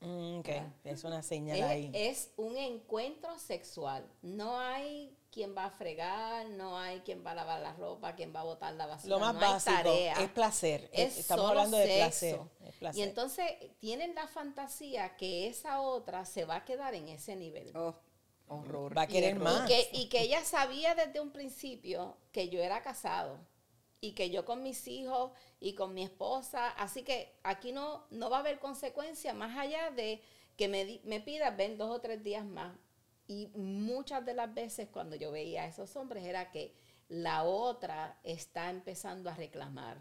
Mm, es una señal Es, ahí. es un encuentro sexual. No hay quien va a fregar, no hay quien va a lavar la ropa, quien va a botar la basura. Lo más no hay básico tarea. es placer. Es Estamos solo hablando de sexo. placer. es placer. Y entonces tienen la fantasía que esa otra se va a quedar en ese nivel. Oh, horror. Va a querer Y- más. Y que, y que ella sabía desde un principio que yo era casado y que yo con mis hijos y con mi esposa, así que aquí no, no va a haber consecuencia más allá de que me, me pida ven dos o tres días más. Y muchas de las veces cuando yo veía a esos hombres era que la otra está empezando a reclamar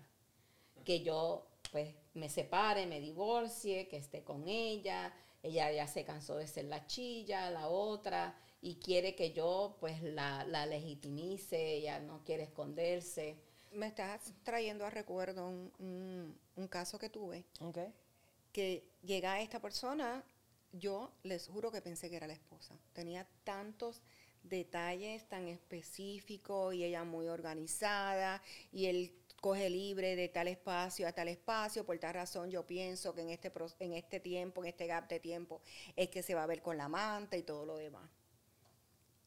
que yo pues me separe, me divorcie, que esté con ella, ella ya se cansó de ser la chilla, la otra, y quiere que yo pues la, la legitimice, ella no quiere esconderse. Me estás trayendo a recuerdo un, un- un caso que tuve, que llega esta persona, yo les juro que pensé que era la esposa. Tenía tantos detalles tan específicos y ella muy organizada y él coge libre de tal espacio a tal espacio. Por tal razón yo pienso que en este, en este tiempo, en este gap de tiempo, es que se va a ver con la amante y todo lo demás.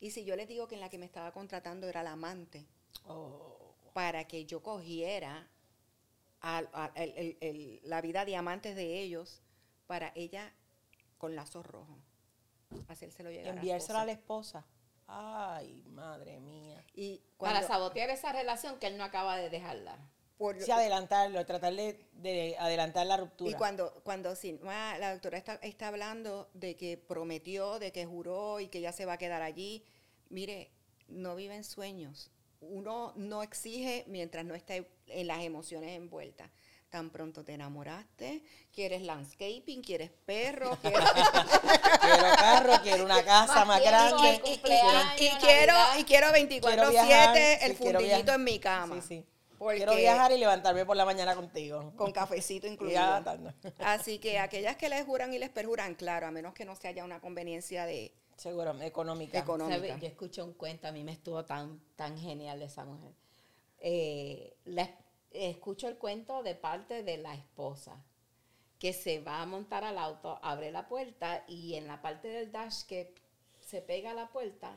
Y si yo les digo que en la que me estaba contratando era la amante, Oh, para que yo cogiera al- a- el- el- el- la vida diamantes de ellos para ella con lazos rojos. Hacérselo llegar enviárselo a a la esposa. Ay, madre mía. Y para sabotear esa relación que él no acaba de dejarla. por- Sí, adelantarlo, tratar de, de adelantar la ruptura. y cuando, cuando sí, ah, la doctora está, está hablando de que prometió, de que juró y que ya se va a quedar allí. Mire, no vive en sueños. Uno no exige mientras no esté en las emociones envueltas. Tan pronto te enamoraste, quieres landscaping, quieres perro, [LAUGHS] quieres quiero carro, quiero una casa Más grande. y quiero, y quiero Quiero viajar, 24-7 el sí, fundillito en mi cama. Sí, sí. Porque- Quiero viajar y levantarme por la mañana contigo. Con [LAUGHS] cafecito incluido. Así que aquellas que les juran y les perjuran, claro, a menos que no se haya una conveniencia de Seguro, económica. Yo escuché un cuento, a mí me estuvo tan, tan genial de esa mujer. Eh, la- escucho el cuento de parte de la esposa, que se va a montar al auto, abre la puerta y en la parte del dash que se pega a la puerta,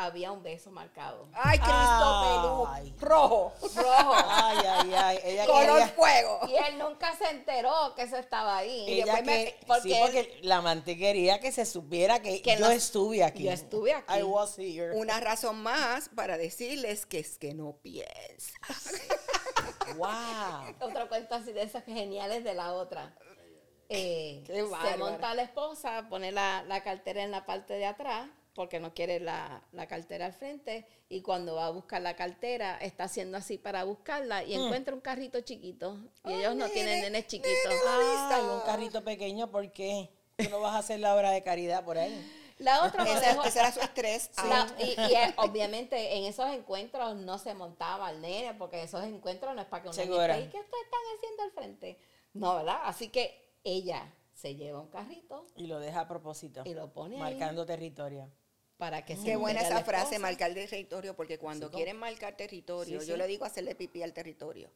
había un beso marcado. ¡Ay, Cristo Ay. pelú! Rojo. Rojo. Ay, ay, ay. Ella Color quería, fuego. Y él nunca se enteró que eso estaba ahí. Y ella me- que- porque sí, él- porque la amante quería que se supiera que, Que yo no- estuve aquí. yo estuve aquí. I was here. Una razón más para decirles que es que no piensa. [LAUGHS] Wow. otro cuento así de esos geniales de la otra. Eh, se monta la esposa, pone la, la cartera en la parte de atrás, porque no quiere la, la cartera al frente, y cuando va a buscar la cartera, está haciendo así para buscarla y encuentra un carrito chiquito. Y ellos no tienen nenes chiquitos. Ay, un carrito pequeño, ¿por qué? Tú no vas a hacer la obra de caridad por ahí. [LAUGHS] La otra Ese, dejó- ese era su estrés. La- Ah, y, y, obviamente en esos encuentros no se montaba al nene, porque esos encuentros no es para que un nene Segura. esté, ¿y qué ustedes están haciendo al frente? No, ¿verdad? Así que ella se lleva un carrito Y lo deja a propósito. y lo pone ahí Marcando territorio. Para que se Qué buena esa frase, marcar territorio, porque cuando Sí, quieren marcar territorio, Sí, yo le digo hacerle pipí al territorio.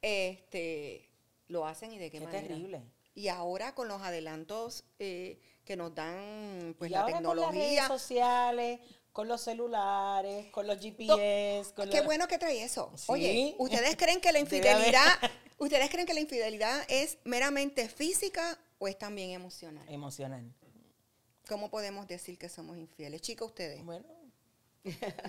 Este, lo hacen y de qué, Qué manera. terrible. Y ahora con los adelantos eh, que nos dan pues y la ahora con las redes tecnología. sociales, con los celulares, con los GPS, con Qué los- bueno que trae eso. Sí. Oye, ¿ustedes [LAUGHS] creen que la infidelidad, [LAUGHS] ustedes creen que la infidelidad es meramente física o es también emocional? Emocional. ¿Cómo podemos decir que somos infieles? Chicos, ustedes. Bueno,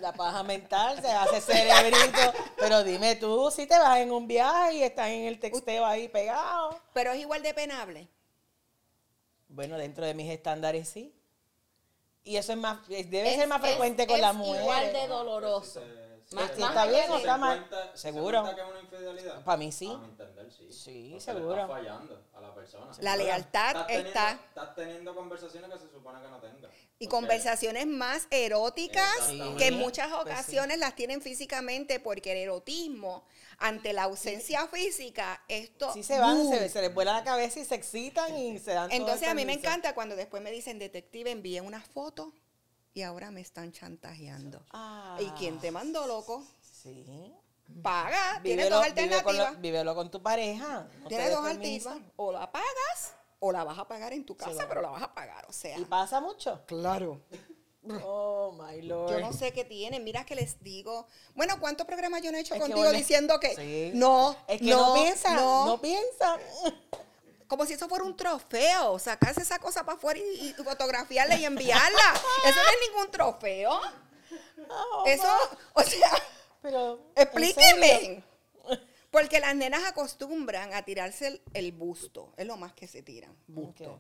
la paja mental se hace cerebrito. Pero dime tú, si te vas en un viaje y estás en el texteo ahí pegado. Pero es igual de penable. Bueno, dentro de mis estándares sí. Y eso es más, debe Es- ser más es- frecuente con es las mujeres. igual de doloroso. Más- más está bien o está mal. cuenta- ¿se Seguro. cuenta que es una infidelidad? Pa' mí sí. A mi entender, sí. Sí, Porque seguro. Le estás fallando a la persona. La lealtad Estás teniendo- está. Estás teniendo conversaciones que se supone que no tengas. Y conversaciones más eróticas que en muchas Pues sí. ocasiones las tienen físicamente porque el erotismo, ante la ausencia física, esto... Sí se van, se, se les vuela la cabeza y se excitan y se dan todo el Entonces a mí me encanta cuando después me dicen, detective, envíe una foto y ahora me están chantajeando. Ah, ¿Y quién te mandó, loco? Sí. Paga, tienes dos con alternativas. lo- vívelo con tu pareja. no tienes dos alternativas. O la pagas o la vas a pagar en tu casa, pero la vas a pagar. O sea, ¿Y pasa mucho? claro. Oh, my lord. Yo no sé qué tienen. Mira que les digo. Bueno, ¿cuántos programas yo no he hecho Es contigo diciendo que Sí. no, Es que no, no, piensa, no, no, piensa. Como si eso fuera un trofeo, sacarse esa cosa para afuera y, y fotografiarla y enviarla. eso no es ningún trofeo. Oh, Eso, o sea, Pero, explíquenme. Porque las nenas acostumbran a tirarse el, el busto, es lo más que se tiran, busto.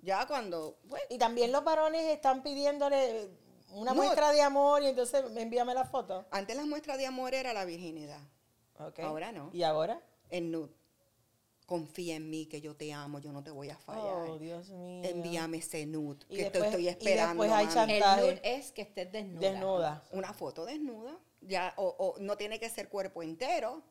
Ya cuando, bueno, Y también los varones están pidiéndole una No. muestra de amor y entonces envíame la foto. antes las muestras de amor era la virginidad, Ok. Ahora no. ¿Y ahora? el nude. Confía en mí que yo te amo, yo no te voy a fallar. Oh, Dios mío. Envíame ese nude Y que te después- estoy y esperando. después hay mami. chan- El Chantaje. nude es que estés desnuda. Desnuda. Una foto desnuda, ya, o, o no tiene que ser cuerpo entero, O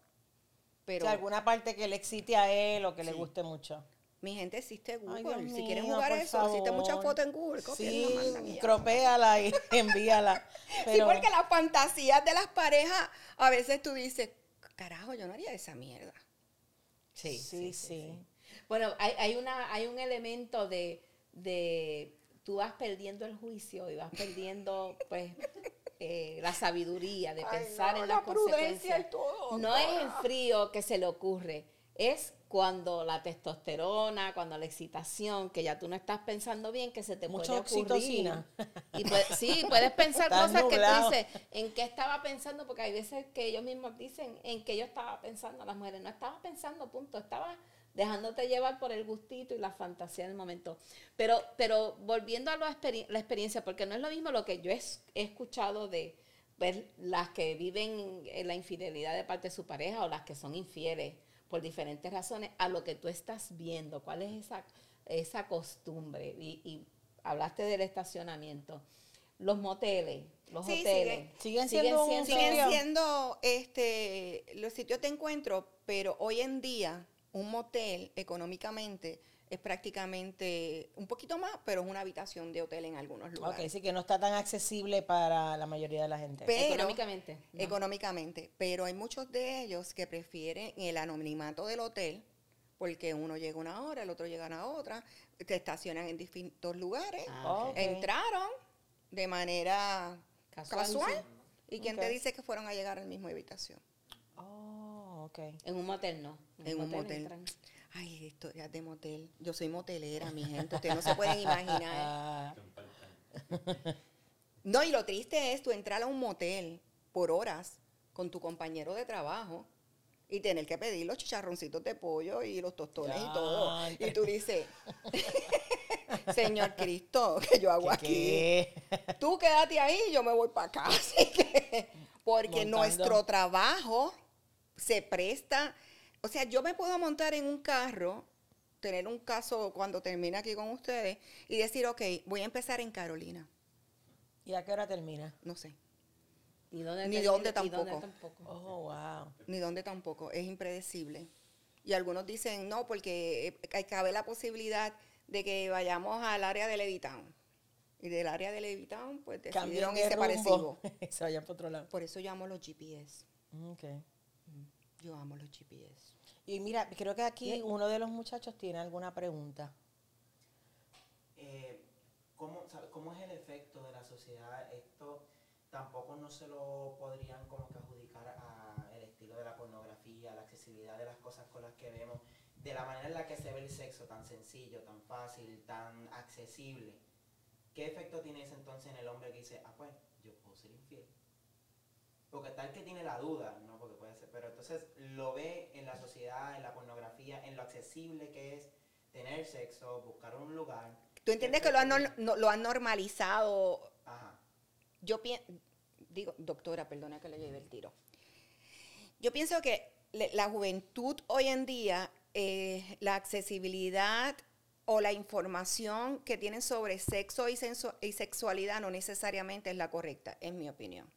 pero sea, alguna parte que le excite a él o que le Sí. guste mucho. mi gente existe Google. Ay, si quieren jugar eso, existen muchas favor. fotos en Google. Sí, y cropéala y [LAUGHS] envíala. Sí, Pero, porque las fantasías de las parejas, a veces tú dices, carajo, yo no haría esa mierda. Sí, sí, sí. Bueno, hay, hay, una, hay un elemento de, de tú vas perdiendo el juicio y vas perdiendo pues eh, la sabiduría de Ay, pensar no, en la las prudencia consecuencias. y todo, No es el frío que se le ocurre, es cuando la testosterona, cuando la excitación, que ya tú no estás pensando bien, que se te Mucho puede ocurrir. oxitocina. Y pues, sí, puedes pensar Estás cosas nublado. que tú dices, ¿en qué estaba pensando? Porque hay veces que ellos mismos dicen, ¿en qué yo estaba pensando? Las mujeres no estaba pensando, punto. Estaba dejándote llevar por el gustito y la fantasía del momento. Pero, pero volviendo a la, la experiencia, porque no es lo mismo lo que yo he, es- he escuchado de pues, las que viven en la infidelidad de parte de su pareja o las que son infieles por diferentes razones, a lo que tú estás viendo, cuál es esa, esa costumbre. Y, y hablaste del estacionamiento. Los moteles, los Sí, hoteles. Siguen siendo Siguen sitio. siendo este, los sitios de encuentro, pero hoy en día un motel económicamente es prácticamente un poquito más, pero es una habitación de hotel en algunos Ok, lugares. sí que no está tan accesible para la mayoría de la gente. Pero- Económicamente. ¿no? Económicamente, pero hay muchos de ellos que prefieren el anonimato del hotel, porque uno llega una hora, el otro llega a otra, te estacionan en distintos lugares, Ah, ok. Ok. entraron de manera Casual. casual. ¿Y quién te Ok. dice que fueron a llegar a la misma habitación? Oh, ok. En un motel no. En un motel. Ay, historias de motel. Yo soy motelera, mi gente. Ustedes no se pueden imaginar. No, y lo triste es tú entrar a un motel por horas con tu compañero de trabajo y tener que pedir los chicharroncitos de pollo y los tostones y todo. Y tú dices, [LAUGHS] Señor Cristo, ¿qué yo hago ¿qué, aquí? qué? Tú quédate ahí y yo me voy para acá. [LAUGHS] Así que, porque Montando. nuestro trabajo se presta. O sea, yo me puedo montar en un carro, tener un caso cuando termine aquí con ustedes y decir, ok, voy a empezar en Carolina. ¿Y a qué hora termina? No sé. Ni dónde, Ni termina, dónde ni dónde tampoco. tampoco. Oh, wow. ni dónde tampoco, es impredecible. Y algunos dicen, no, porque eh, cabe la posibilidad de que vayamos al área de Levitown. Y del área de Levitown, pues decidieron ese rumbo. parecido. [LAUGHS] Se vayan para otro lado. Por eso yo amo los GPS. Ok. Yo amo los GPS. Y mira, creo que aquí uno de los muchachos tiene alguna pregunta. eh, ¿cómo, sabe- ¿cómo es el efecto de la sociedad? Esto tampoco no se lo podrían como que adjudicar al estilo de la pornografía, la accesibilidad de las cosas con las que vemos, de la manera en la que se ve el sexo tan sencillo, tan fácil, tan accesible. ¿Qué efecto tiene eso entonces en el hombre que dice, ah, pues, yo puedo ser infiel? Porque tal que tiene la duda, ¿no? Porque puede ser, pero entonces lo ve en la sociedad, en la pornografía, en lo accesible que es tener sexo, buscar un lugar. ¿Tú entiendes que lo han, no- lo han normalizado? Ajá. Yo pienso, digo, doctora, perdona que le lleve el tiro. Yo pienso que la juventud hoy en día, eh, la accesibilidad o la información que tienen sobre sexo y, sensu- y sexualidad no necesariamente es la correcta, en mi opinión.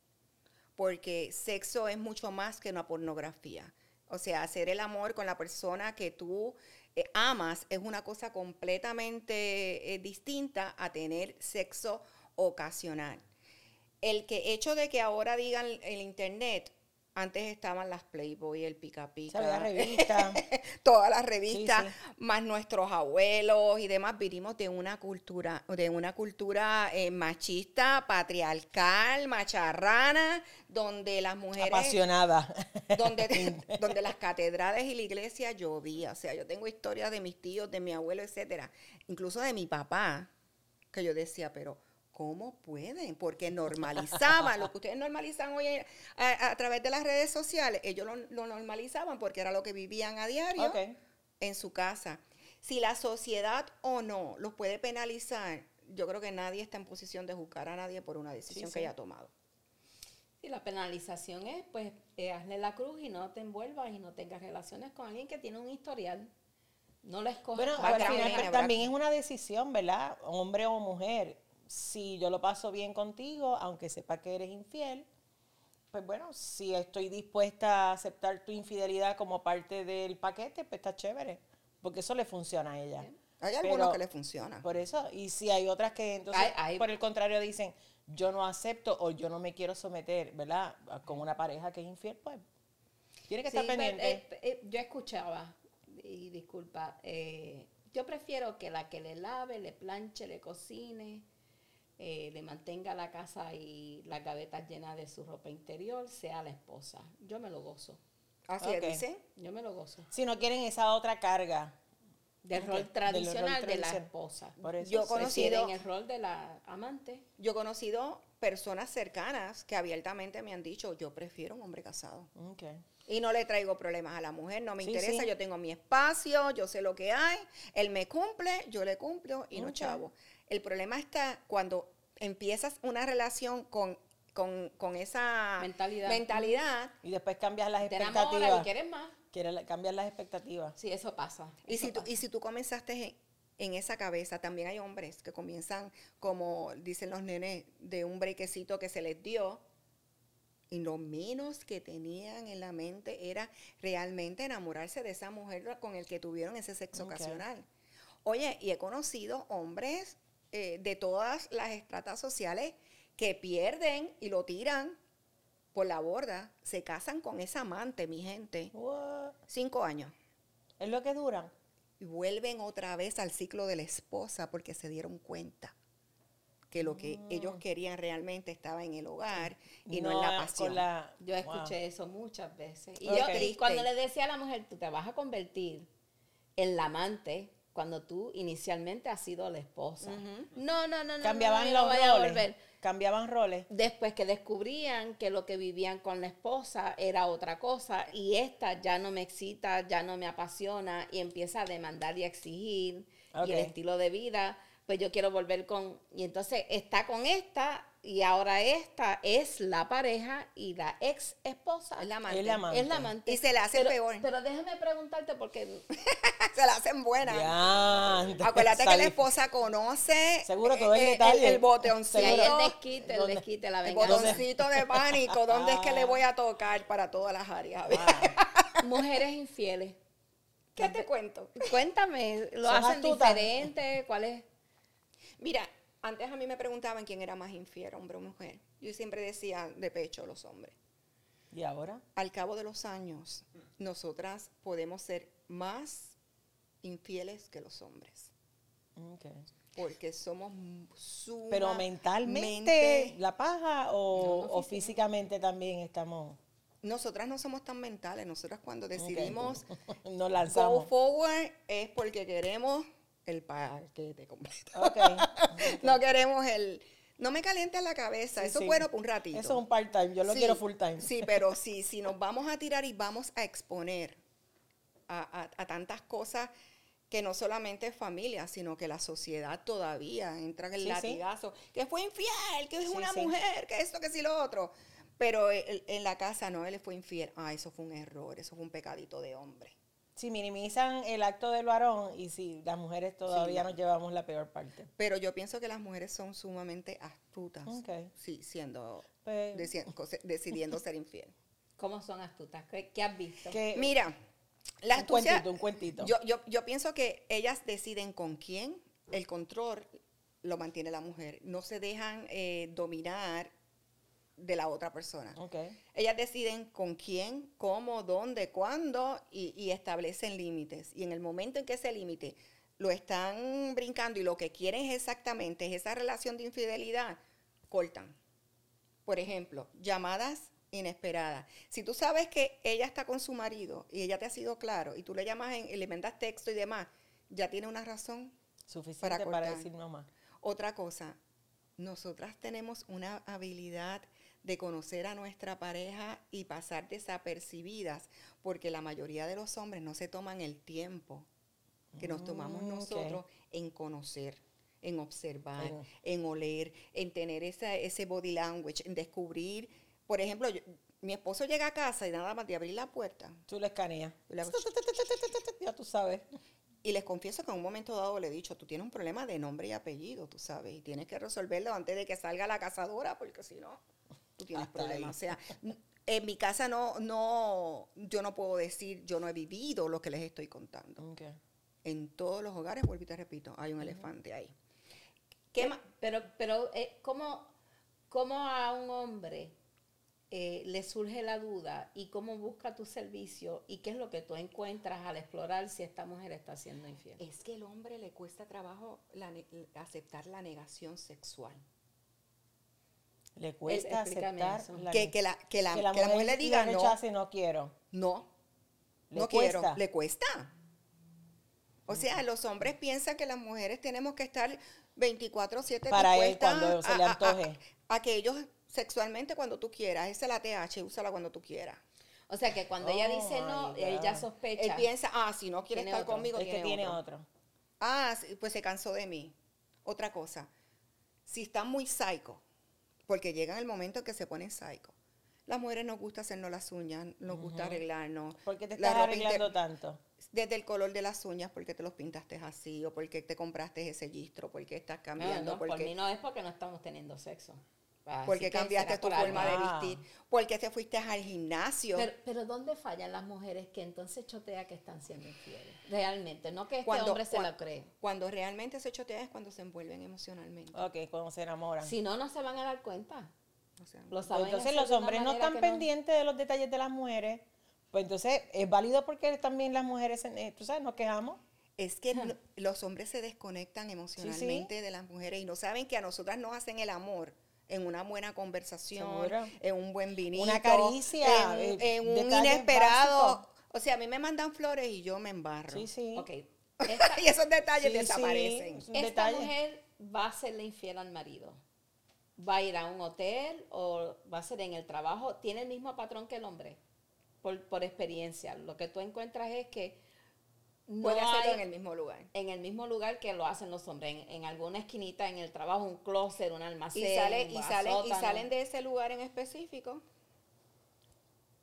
Porque sexo es mucho más que una pornografía. O sea, hacer el amor con la persona que tú eh, amas es una cosa completamente eh, distinta a tener sexo ocasional. El que hecho de que ahora digan el internet, antes estaban las Playboy, el Pica Pica, Se había revista. [LAUGHS] todas las revistas, Sí, más nuestros abuelos y demás, vinimos de una cultura, de una cultura eh, machista, patriarcal, macharrana, donde las mujeres Apasionada. donde, [LAUGHS] donde las catedrales y la iglesia llovía. O sea, yo tengo historias de mis tíos, de mi abuelo, etcétera. Incluso de mi papá, que yo decía, pero ¿cómo pueden? Porque normalizaban lo que ustedes normalizan hoy en- a, a través de las redes sociales. Ellos lo, lo normalizaban porque era lo que vivían a diario en su casa. Si la sociedad o no los puede penalizar, yo creo que nadie está en posición de juzgar a nadie por una decisión sí. que haya tomado. Y la penalización es, pues, eh, hazle la cruz y no te envuelvas y no tengas relaciones con alguien que tiene un historial. No la escojas. Bueno, al final también es una decisión, ¿verdad? Hombre o mujer. Si yo lo paso bien contigo, aunque sepa que eres infiel, pues bueno, si estoy dispuesta a aceptar tu infidelidad como parte del paquete, pues está chévere. Porque eso le funciona a ella. Hay algunos Pero- que le funcionan. Por eso, y si hay otras que entonces, Hay- hay- por el contrario, dicen, yo no acepto o yo no me quiero someter, ¿verdad? Con una pareja que es infiel, pues tiene que Sí, estar pero, pendiente. eh, eh, yo escuchaba, y disculpa, eh, yo prefiero que la que le lave, le planche, le cocine, eh, le mantenga la casa y las gavetas llenas de su ropa interior, sea la esposa. Yo me lo gozo. Así Ok. dice. Yo me lo gozo. si no quieren esa otra carga. Del rol tradicional de la tradicional. esposa. Por eso Yo conocido- el rol de la amante. Yo he conocido personas cercanas que abiertamente me han dicho, yo prefiero un hombre casado. Ok. Y no le traigo problemas a la mujer, no me Sí, interesa, sí. yo tengo mi espacio, yo sé lo que hay, él me cumple, yo le cumplo y no chavo. El problema está cuando empiezas una relación con, con, con esa Mentalidad. mentalidad, Y después cambias las Te enamoras y expectativas. quieres más. Quieres la- cambiar las expectativas. Sí, eso pasa. Y eso si, tú, pasa. y si tú comenzaste en, en esa cabeza, también hay hombres que comienzan, como dicen los nenes, de un brequecito que se les dio, y lo menos que tenían en la mente era realmente enamorarse de esa mujer con el que tuvieron ese sexo ocasional. Oye, y he conocido hombres eh, de todas las estratas sociales que pierden y lo tiran por la borda, se casan con esa amante, mi gente, What? cinco años Es lo que duran. y vuelven otra vez al ciclo de la esposa porque se dieron cuenta que lo que ellos querían realmente estaba en el hogar y no, en la pasión. la- Yo wow. escuché eso muchas veces. Y, yo, cuando le decía a la mujer, tú te vas a convertir en la amante cuando tú inicialmente has sido la esposa. No, no, no, no. Cambiaban no, no, yo no los roles. Cambiaban roles. Después que descubrían que lo que vivían con la esposa era otra cosa y esta ya no me excita, ya no me apasiona y empieza a demandar y a exigir y el estilo de vida, pues yo quiero volver con... Y entonces está con esta y ahora esta es la pareja y la ex esposa Es la amante. Es la amante. es la amante. Y se le hace pero, peor. Pero déjame preguntarte porque [LAUGHS] Se la hacen buena. Ya, Acuérdate que la esposa conoce eh, Seguro todo el el, detalle. el y botoncito, ahí Seguro. el desquite, el ¿Dónde? desquite, la el venganza. botoncito de pánico, dónde es que le Ah. voy a tocar para todas las áreas. [LAUGHS] Mujeres infieles. ¿Qué te cuento? Cuéntame, ¿lo ¿Son hacen diferente? ¿Cuál es? Mira, antes a mí me preguntaban quién era más infiel, hombre o mujer. Yo siempre decía de pecho los hombres. ¿Y ahora? Al cabo de los años, nosotras podemos ser más infieles que los hombres. Ok. Porque somos sumamente... Pero mentalmente, la paja o, o físicamente también estamos. Nosotras no somos tan mentales. Nosotras cuando decidimos [LAUGHS] Nos go lanzamos. forward es porque queremos el paquete completo. Ok. No queremos el... No me calientes la cabeza. Sí, Eso sí. es bueno por un ratito. Eso es un part-time. Yo lo Sí, quiero full-time. Sí, pero si, si nos vamos a tirar y vamos a exponer a, a- a tantas cosas que no solamente es familia, sino que la sociedad todavía entra en el Sí, sí. latigazo, que fue infiel, que es Sí, una sí. mujer, que esto, que sí lo otro. Pero en la casa no, él fue infiel. Ah, eso fue un error, eso fue un pecadito de hombre. Si minimizan el acto del varón y si las mujeres todavía no. nos llevamos la peor parte. Pero yo pienso que las mujeres son sumamente astutas, Ok. sí, siendo, Pues, deci- decidiendo ser infiel. [LAUGHS] ¿Cómo son astutas? ¿Qué, qué has visto? que- Mira, la un astucia, cuentito, un cuentito. Yo, yo, yo pienso que ellas deciden con quién, el control lo mantiene la mujer. No se dejan eh, dominar de la otra persona. Ok. Ellas deciden con quién, cómo, dónde, cuándo y, y establecen límites. Y en el momento en que ese límite lo están brincando y lo que quieren es exactamente es esa relación de infidelidad, cortan. Por ejemplo, llamadas inesperadas. Si tú sabes que ella está con su marido y ella te ha sido claro y tú le llamas en- y le mandas texto y demás, ya tiene una razón Suficiente Para para, decir no más. otra cosa, nosotras tenemos una habilidad de conocer a nuestra pareja y pasar desapercibidas, porque la mayoría de los hombres no se toman el tiempo que nos tomamos Mm, nosotros en conocer, en observar, En- en oler, en tener esa, ese body language, en descubrir. Por ejemplo, yo- mi esposo llega a casa y nada más de abrir la puerta, Tú le escaneas. Ya tú sabes. y les confieso que en un momento dado le he dicho, tú tienes un problema de nombre y apellido, tú sabes, y tienes que resolverlo antes de que salga la cazadora, porque si no, tú tienes Hasta problemas. ahí. O sea, en mi casa no, no, yo no puedo decir, yo no he vivido lo que les estoy contando. Ok. En todos los hogares, vuelvo y te repito, hay un elefante ahí. ¿Qué. Pero, pero eh, ¿cómo, cómo a un hombre eh, le surge la duda y cómo busca tu servicio y qué es lo que tú encuentras al explorar si esta mujer está siendo infiel? Es que el hombre le cuesta trabajo la aceptar la negación sexual. Le cuesta aceptar la, Que, que la, que, la, que la que la mujer le diga no, rechace no quiero. no, Le no cuesta. quiero, le cuesta. O sea, los hombres piensan que las mujeres tenemos que estar 24/7 Para él cuando se le a- a- antoje. A, que ellos sexualmente cuando tú quieras, esa es la TH, úsala cuando tú quieras. O sea que cuando ella Oh, dice no, my ella God. sospecha. Él piensa, ah, si no quiere estar otro. conmigo, Es que tiene, otro. otro. Ah, pues se cansó de mí. Otra cosa, si están muy psycho, porque llega el momento en que se ponen psycho. Las mujeres nos gusta hacernos las uñas, nos gusta arreglarnos. ¿Por qué te estás arreglando tanto? Desde el color de las uñas, porque te los pintaste así, o porque te compraste ese gistro, porque estás cambiando, no, por porque, mí no es porque no estamos teniendo sexo. Así porque que cambiaste tu forma algo. de Ah. vestir, porque te fuiste al gimnasio. Pero, pero ¿dónde fallan las mujeres que entonces chotea que están siendo infieles? Realmente, no que este Cuando- hombre se cua- lo cree. Cuando realmente se chotea es cuando se envuelven emocionalmente. Ok, cuando se enamoran. Si no, no se van a dar cuenta. O sea, Lo Pues saben entonces los hombres no están pendientes de los detalles de las mujeres. Pues entonces es válido porque también las mujeres, eh, tú sabes, nos quejamos. Es que [LAUGHS] los hombres se desconectan emocionalmente de las mujeres y no saben que a nosotras nos hacen el amor en una buena conversación, Seguro. en un buen vinito, Una caricia, en, en un inesperado. O sea, a mí me mandan flores y yo me embarro. Sí, sí. Ok. [LAUGHS] y esos detalles Sí, sí. desaparecen. Esta detalle. mujer va a serle infiel al marido. Va a ir a un hotel o va a ser en el trabajo. Tiene el mismo patrón que el hombre. Por, por experiencia. Lo que tú encuentras es que no Puede hacerlo hay en el mismo lugar. en el mismo lugar que lo hacen los hombres. En, en alguna esquinita, en el trabajo, un closet, un almacén. Y, sale, y, salen, y salen de ese lugar en específico,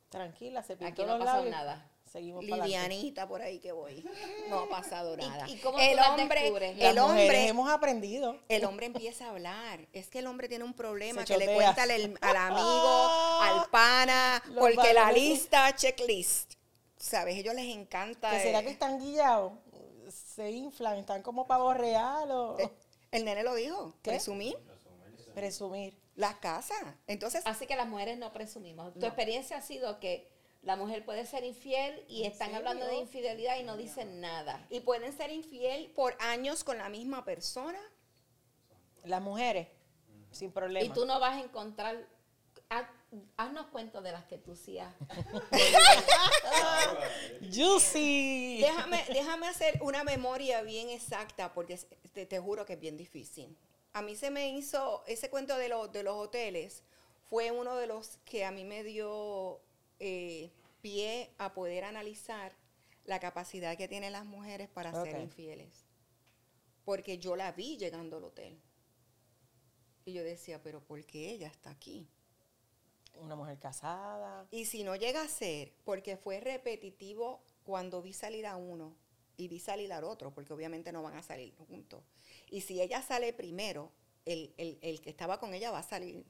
Tranquila, se pintó Aquí no los ha pasado labios. nada. Seguimos livianita por ahí que voy. No ha pasado [LAUGHS] nada. y cómo tú el las hombre? Las el hombre, hemos aprendido. el hombre empieza a hablar. Es que el hombre tiene un problema Se que le cuenta al, al amigo, [LAUGHS] al pana, Los porque la lista, checklist. ¿Sabes? Ellos les encanta. ¿Que será eh, que están guillados? Se inflan, están como pavo real o eh, el nene lo dijo, ¿Qué? presumir presumir. las casas. Entonces, Así que las mujeres no presumimos. Tu experiencia ha sido que la mujer puede ser infiel y están hablando de infidelidad y no dicen nada. y pueden ser infiel por años con la misma persona. Las mujeres, sin problema. Y tú no vas a encontrar. Haz- haznos cuento de las que tú sí has. [LAUGHS] Juicy. Déjame, déjame hacer una memoria bien exacta porque te, te juro que es bien difícil. A mí se me hizo, ese cuento de, los de los hoteles fue uno de los que a mí me dio eh, pie a poder analizar la capacidad que tienen las mujeres para ser infieles. Porque yo la vi llegando al hotel. Y yo decía, pero ¿por qué ella está aquí? Una mujer casada. Y si no llega a ser, porque fue repetitivo cuando vi salir a uno y vi salir al otro, porque obviamente no van a salir juntos. Y si ella sale primero, el, el- el que estaba con ella va a salir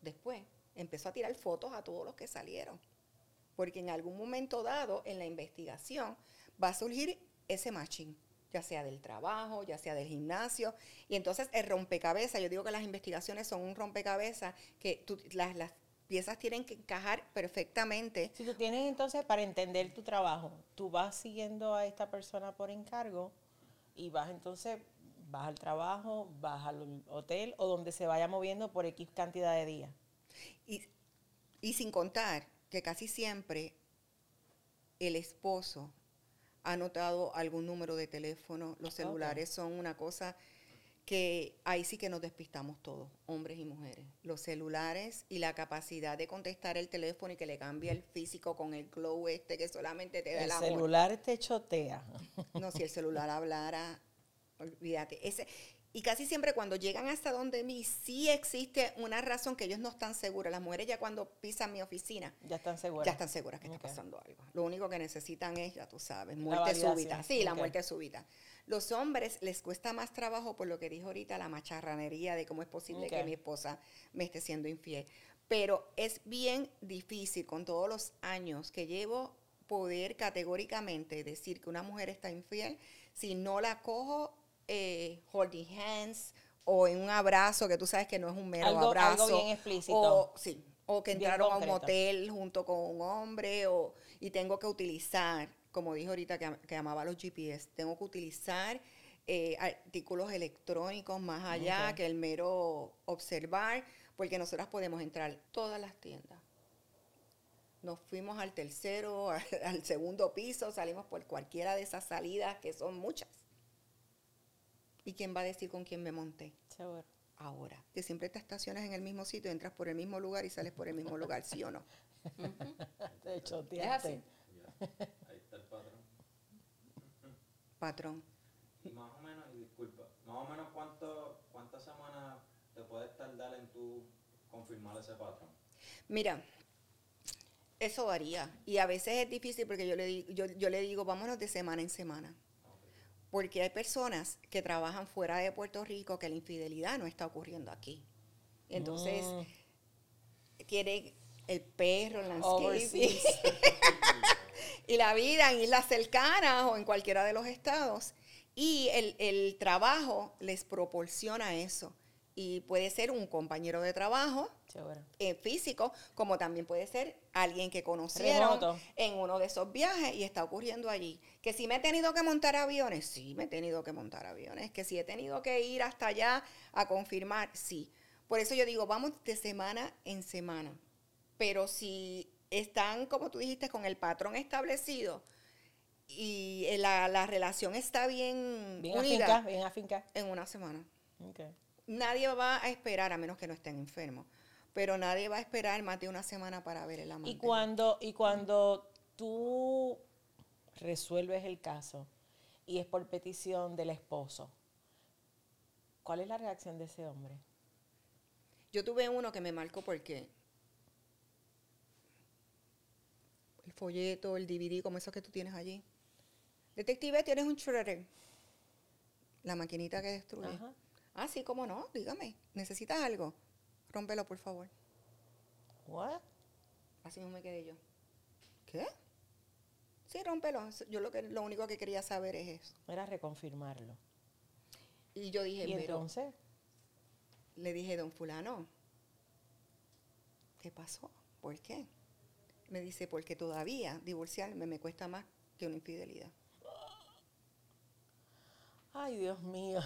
después. Empezó a tirar fotos a todos los que salieron. Porque en algún momento dado, en la investigación, va a surgir ese matching, ya sea del trabajo, ya sea del gimnasio. Y entonces el rompecabezas, yo digo que las investigaciones son un rompecabezas, que tú- las, las piezas tienen que encajar perfectamente. Si tú tienes entonces, para entender tu trabajo, tú vas siguiendo a esta persona por encargo y vas entonces, vas al trabajo, vas al hotel o donde se vaya moviendo por X cantidad de días. Y, y sin contar que casi siempre el esposo ha anotado algún número de teléfono, los celulares son una cosa que ahí sí que nos despistamos todos, hombres y mujeres. Los celulares y la capacidad de contestar el teléfono y que le cambie el físico con el glow este que solamente te da el, El amor. celular te chotea. No, si el celular hablara, olvídate. Ese, y casi siempre cuando llegan hasta donde mí, sí existe una razón que ellos no están seguros. Las mujeres ya cuando pisan mi oficina, Ya están seguras. ya están seguras que está pasando algo. Lo único que necesitan es, ya tú sabes, muerte súbita. Sí, la muerte súbita. Los hombres les cuesta más trabajo por lo que dijo ahorita, la macharranería de cómo es posible que mi esposa me esté siendo infiel. Pero es bien difícil con todos los años que llevo poder categóricamente decir que una mujer está infiel si no la cojo eh, holding hands o en un abrazo que tú sabes que no es un mero Algo- algo abrazo. bien explícito. O, sí, o que entraron a un motel junto con un hombre o, y tengo que utilizar, como dijo ahorita que, que amaba los GPS, tengo que utilizar eh, artículos electrónicos más allá que el mero observar, porque nosotras podemos entrar todas las tiendas. Nos fuimos al tercero, [LAUGHS] al segundo piso, salimos por cualquiera de esas salidas, que son muchas. ¿Y quién va a decir con quién me monté? Seguro. Ahora, que siempre te estacionas en el mismo sitio, entras por el mismo lugar y sales por el mismo lugar, ¿sí o no? Te Es choteaste. así. Ahí está el patrón. Patrón. Y más o menos, y disculpa, más o menos cuánto, cuántas semanas te puedes tardar en tú confirmar ese patrón. Mira, eso varía. Y a veces es difícil porque yo le, di- yo, yo le digo, vámonos de semana en semana. Porque hay personas que trabajan fuera de Puerto Rico que la infidelidad no está ocurriendo aquí. Entonces, Mm, quieren el perro, el overseas. landscaping [LAUGHS] y la vida en islas cercanas o en cualquiera de los estados. Y el, el trabajo les proporciona eso. Y puede ser un compañero de trabajo eh, físico, como también puede ser alguien que conocieron Remoto. en uno de esos viajes y está ocurriendo allí. Que si me he tenido que montar aviones, sí, me he tenido que montar aviones. Que si he tenido que ir hasta allá a confirmar, sí. Por eso yo digo, vamos de semana en semana. Pero si están, como tú dijiste, con el patrón establecido y eh, la, la relación está bien, Bien unida afinca, bien afinca. en una semana Ok. Nadie va a esperar, a menos que no estén enfermos, pero nadie va a esperar más de una semana para ver el amante. Y cuando, y cuando tú resuelves el caso y es por petición del esposo, ¿cuál es la reacción de ese hombre? Yo tuve uno que me marcó porque el folleto, el DVD, como esos que tú tienes allí. Detective, tienes un shredder. La maquinita que destruye. Ajá. Ah, sí, cómo no, dígame. ¿Necesitas algo? Rómpelo, por favor. What? Así mismo me quedé yo. ¿Qué? Sí, rómpelo. Yo lo, que, lo único que quería saber es eso. Era reconfirmarlo. Y yo dije, Y pero entonces, le dije, don fulano, ¿qué pasó? ¿Por qué? Me dice, porque todavía divorciarme me cuesta más que una infidelidad. ay Dios mío.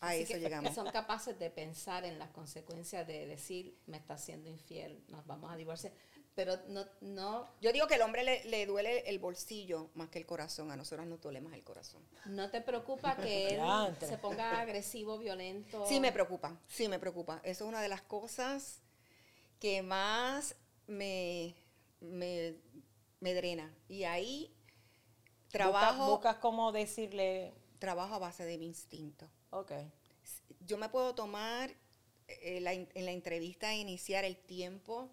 A Así eso que llegamos. [LAUGHS] Son capaces de pensar en las consecuencias de decir, me está siendo infiel, nos vamos a divorciar. Pero no, no, Yo digo que el hombre le, le duele el bolsillo más que el corazón. A nosotros nos duele más el corazón. no te preocupa que [LAUGHS] él se ponga agresivo, violento. Sí me preocupa, sí me preocupa. Eso es una de las cosas que más me, me, me drena. Y ahí trabajo, Busca- buscas cómo decirle, trabajo a base de mi instinto. Ok, yo me puedo tomar eh, la en la entrevista iniciar el tiempo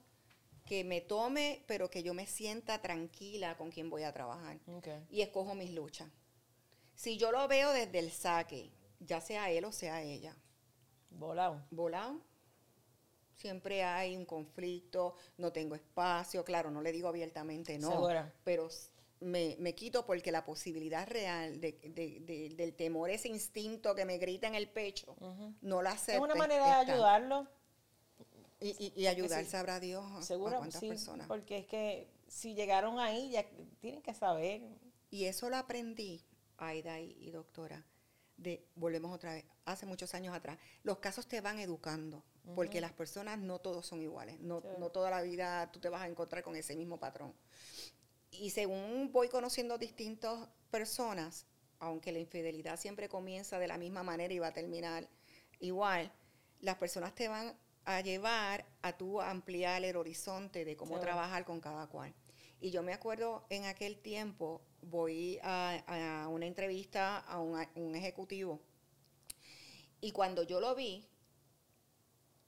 que me tome, pero que yo me sienta tranquila con quien voy a trabajar ok. y escojo mis luchas. Si yo lo veo desde el saque, ya sea él o sea ella, Volado. volado, siempre hay un conflicto, no tengo espacio, claro, no le digo abiertamente no, Segura. pero me, me quito porque la posibilidad real de, de- de- del temor, ese instinto que me grita en el pecho, no la acepto. Es una manera de ayudarlo, Y, y, y ayudar, sabrá Dios, a- a seguro, cuántas sí, personas. porque es que si llegaron ahí, ya tienen que saber. Y eso lo aprendí, Aida y, y doctora, de, volvemos otra vez, hace muchos años atrás. Los casos te van educando, porque las personas no todos son iguales, no, Sí. no toda la vida tú te vas a encontrar con ese mismo patrón. Y según voy conociendo distintas personas, aunque la infidelidad siempre comienza de la misma manera y va a terminar igual, las personas te van a llevar a tú ampliar el horizonte de cómo trabajar con cada cual. Y yo me acuerdo en aquel tiempo, voy a, a una entrevista a un, a un ejecutivo y cuando yo lo vi,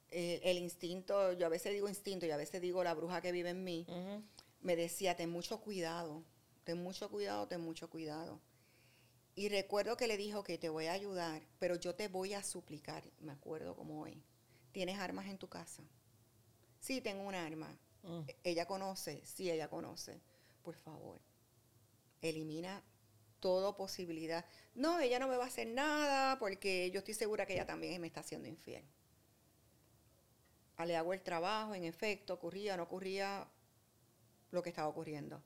eh, el instinto, yo a veces digo instinto y a veces digo la bruja que vive en mí. Me decía, ten mucho cuidado, ten mucho cuidado, ten mucho cuidado. Y recuerdo que le dijo que te voy a ayudar, pero yo te voy a suplicar, me acuerdo como hoy. ¿Tienes armas en tu casa? Sí, tengo un arma. Mm. Ella conoce, sí, ella conoce. Por favor, elimina toda posibilidad. No, ella no me va a hacer nada porque yo estoy segura que ella también me está haciendo infiel. Ah, Le hago el trabajo, en efecto, ocurría, no ocurría lo que estaba ocurriendo.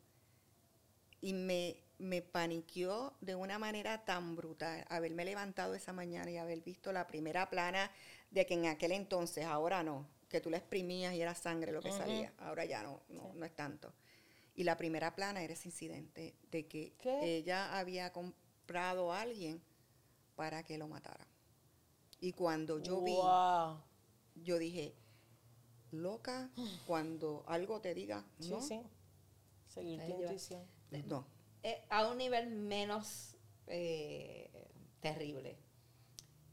Y me, me paniqueó de una manera tan brutal haberme levantado esa mañana y haber visto la primera plana de que en aquel entonces, ahora no, que tú la exprimías y era sangre lo que salía. Ahora ya no, no, no es tanto. Y la primera plana era ese incidente de que ¿Qué? ella había comprado a alguien para que lo matara. Y cuando yo vi, yo dije, loca, cuando algo te diga, Sí, no, sí. Seguir tu intuición. no. Eh, a un nivel menos eh, terrible.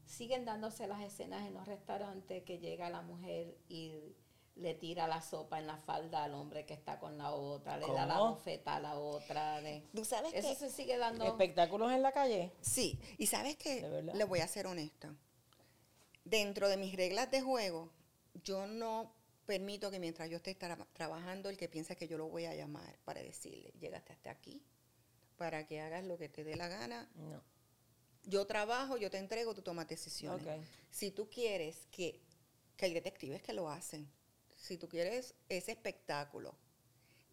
Siguen dándose las escenas en los restaurantes que llega la mujer y le tira la sopa en la falda al hombre que está con la otra, le da la bofeta a la otra. le- ¿Tú sabes Eso se sigue dando. Espectáculos en la calle. Sí, y sabes que le voy a ser honesta. Dentro de mis reglas de juego, yo no permito que mientras yo esté tra- trabajando, el que piense que yo lo voy a llamar para decirle, llegaste hasta aquí, para que hagas lo que te dé la gana. No. Yo trabajo, yo te entrego, tú tomas decisiones. Si tú quieres que que hay detectives que lo hacen. Si tú quieres ese espectáculo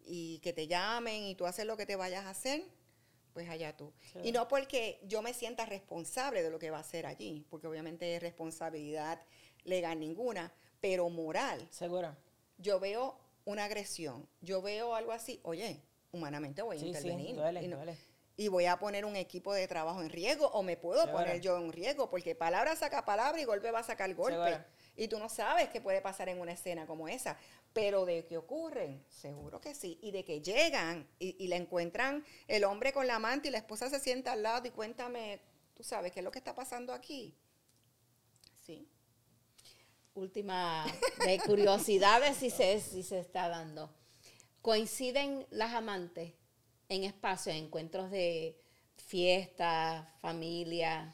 y que te llamen y tú haces lo que te vayas a hacer, pues allá tú. Y no porque yo me sienta responsable de lo que va a hacer allí, porque obviamente es responsabilidad legal ninguna, pero moral. Seguro. Yo veo una agresión, yo veo algo así, oye, humanamente voy a intervenir. y, y, voy a poner un equipo de trabajo en riesgo o me puedo poner yo en riesgo, porque palabra saca palabra y golpe va a sacar golpe. Y tú no sabes qué puede pasar en una escena como esa. Pero de que ocurren, seguro que sí. Y de que llegan y, y le encuentran el hombre con la amante y la esposa se sienta al lado y cuéntame, tú sabes, ¿qué es lo que está pasando aquí? Sí. Última de curiosidades si se, si se está dando. ¿Coinciden las amantes en espacios, encuentros de fiesta, familia?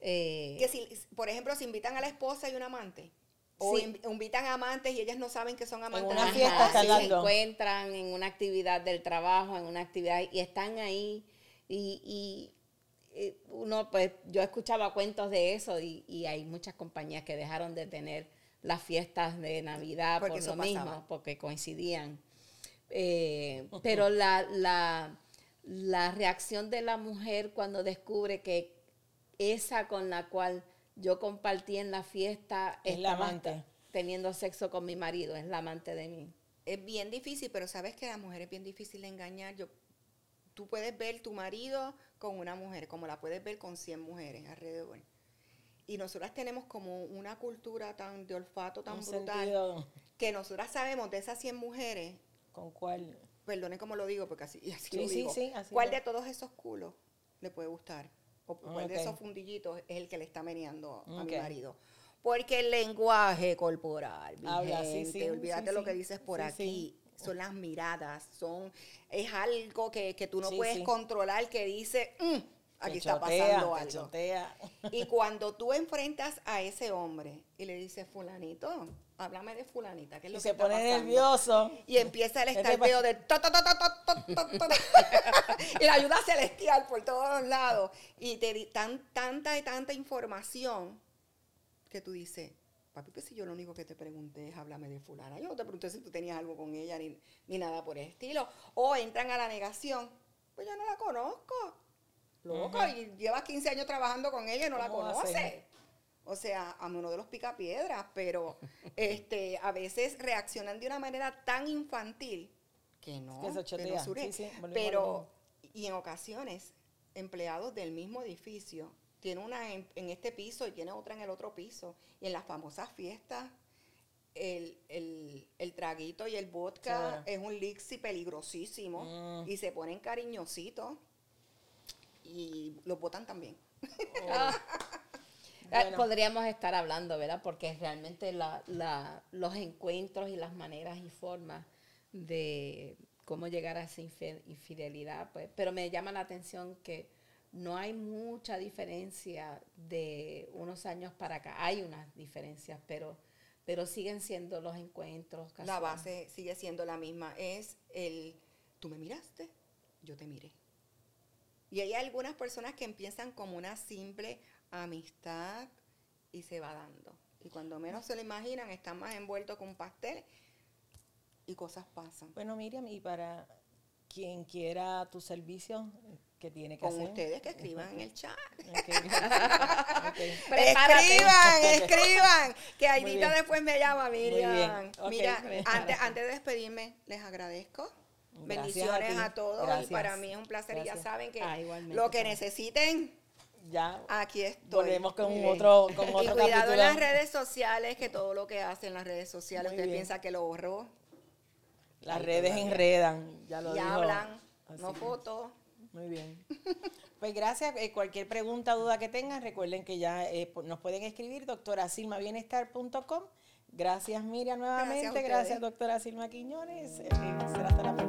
Eh, que si, por ejemplo, se invitan a la esposa y un amante. O invitan a amantes y ellas no saben que son amantes. En una fiesta se encuentran en una actividad del trabajo, en una actividad, y están ahí. Y, uno, pues, yo escuchaba cuentos de eso y, hay muchas compañías que dejaron de tener las fiestas de Navidad por lo mismo, porque coincidían. Eh, pero la, la, la reacción de la mujer cuando descubre que esa con la cual yo compartí en la fiesta es la amante. Teniendo sexo con mi marido, es la amante de mí. Es bien difícil, pero sabes que a la mujer es bien difícil engañar. Yo, tú puedes ver tu marido con una mujer, como la puedes ver con 100 mujeres alrededor. Y nosotras tenemos como una cultura tan de olfato tan brutal que nosotras sabemos de esas 100 mujeres. ¿Con cuál? Perdone como lo digo, porque así, así lo digo. ¿Cuál de todos esos culos le puede gustar? o cuál de esos fundillitos es el que le está meneando a mi marido. Porque el lenguaje corporal, mi gente, olvídate lo que dices por aquí, son las miradas, son es algo que, tú no puedes controlar que dice, mm, aquí está pasando algo. Y cuando tú enfrentas a ese hombre y le dices, fulanito, háblame de fulanita, ¿qué es lo y se pone nervioso. Y empieza el estalpeo de y la ayuda celestial por todos lados. Y te dan tanta y tanta información que tú dices, papi, pues si yo lo único que te pregunté es háblame de fulana. Yo no te pregunté si tú tenías algo con ella ni, ni nada por el estilo. O entran a la negación, pues yo no la conozco. Loco, y llevas 15 años trabajando con ella y no la conoces. O sea, a uno de los picapiedras, pero este, a veces reaccionan de una manera tan infantil que no, pero y en ocasiones empleados del mismo edificio tiene una en, este piso y tiene otra en el otro piso y en las famosas fiestas el, traguito y el vodka es un lixi peligrosísimo mm. y se ponen cariñositos y los botan también. Oh. [LAUGHS] Eh, podríamos estar hablando, ¿verdad? Porque realmente los encuentros y las maneras y formas de cómo llegar a esa infidelidad, pues, pero me llama la atención que no hay mucha diferencia de unos años para acá. Hay unas diferencias, pero, pero siguen siendo los encuentros. La base sigue siendo la misma. Es el, tú me miraste, yo te miré. Y hay algunas personas que empiezan como una simple amistad y se va dando. Y cuando menos se lo imaginan, están más envueltos con un pastel y cosas pasan. Bueno, Miriam, y para quien quiera tu servicio, ¿qué tiene que con hacer? ustedes que escriban en el chat. [LAUGHS] Escriban, escriban. Que Aidita después me llama, Miriam. Mira, antes, antes de despedirme, les agradezco. Bendiciones a, todos. Y para mí es un placer. Y ya saben que ah, lo que necesiten ya aquí estoy. Volvemos con otro, con otro y cuidado en las redes sociales, que todo lo que hacen en las redes sociales, usted piensa que lo borró. Las redes enredan, ya lo y hablan, no fotos. Muy bien. Pues gracias. Eh, cualquier pregunta, duda que tengan, recuerden que ya eh, nos pueden escribir doctorasilmabienestar.com. Gracias Miriam nuevamente. Gracias, doctora Silma Quiñones. Eh, será hasta la próxima.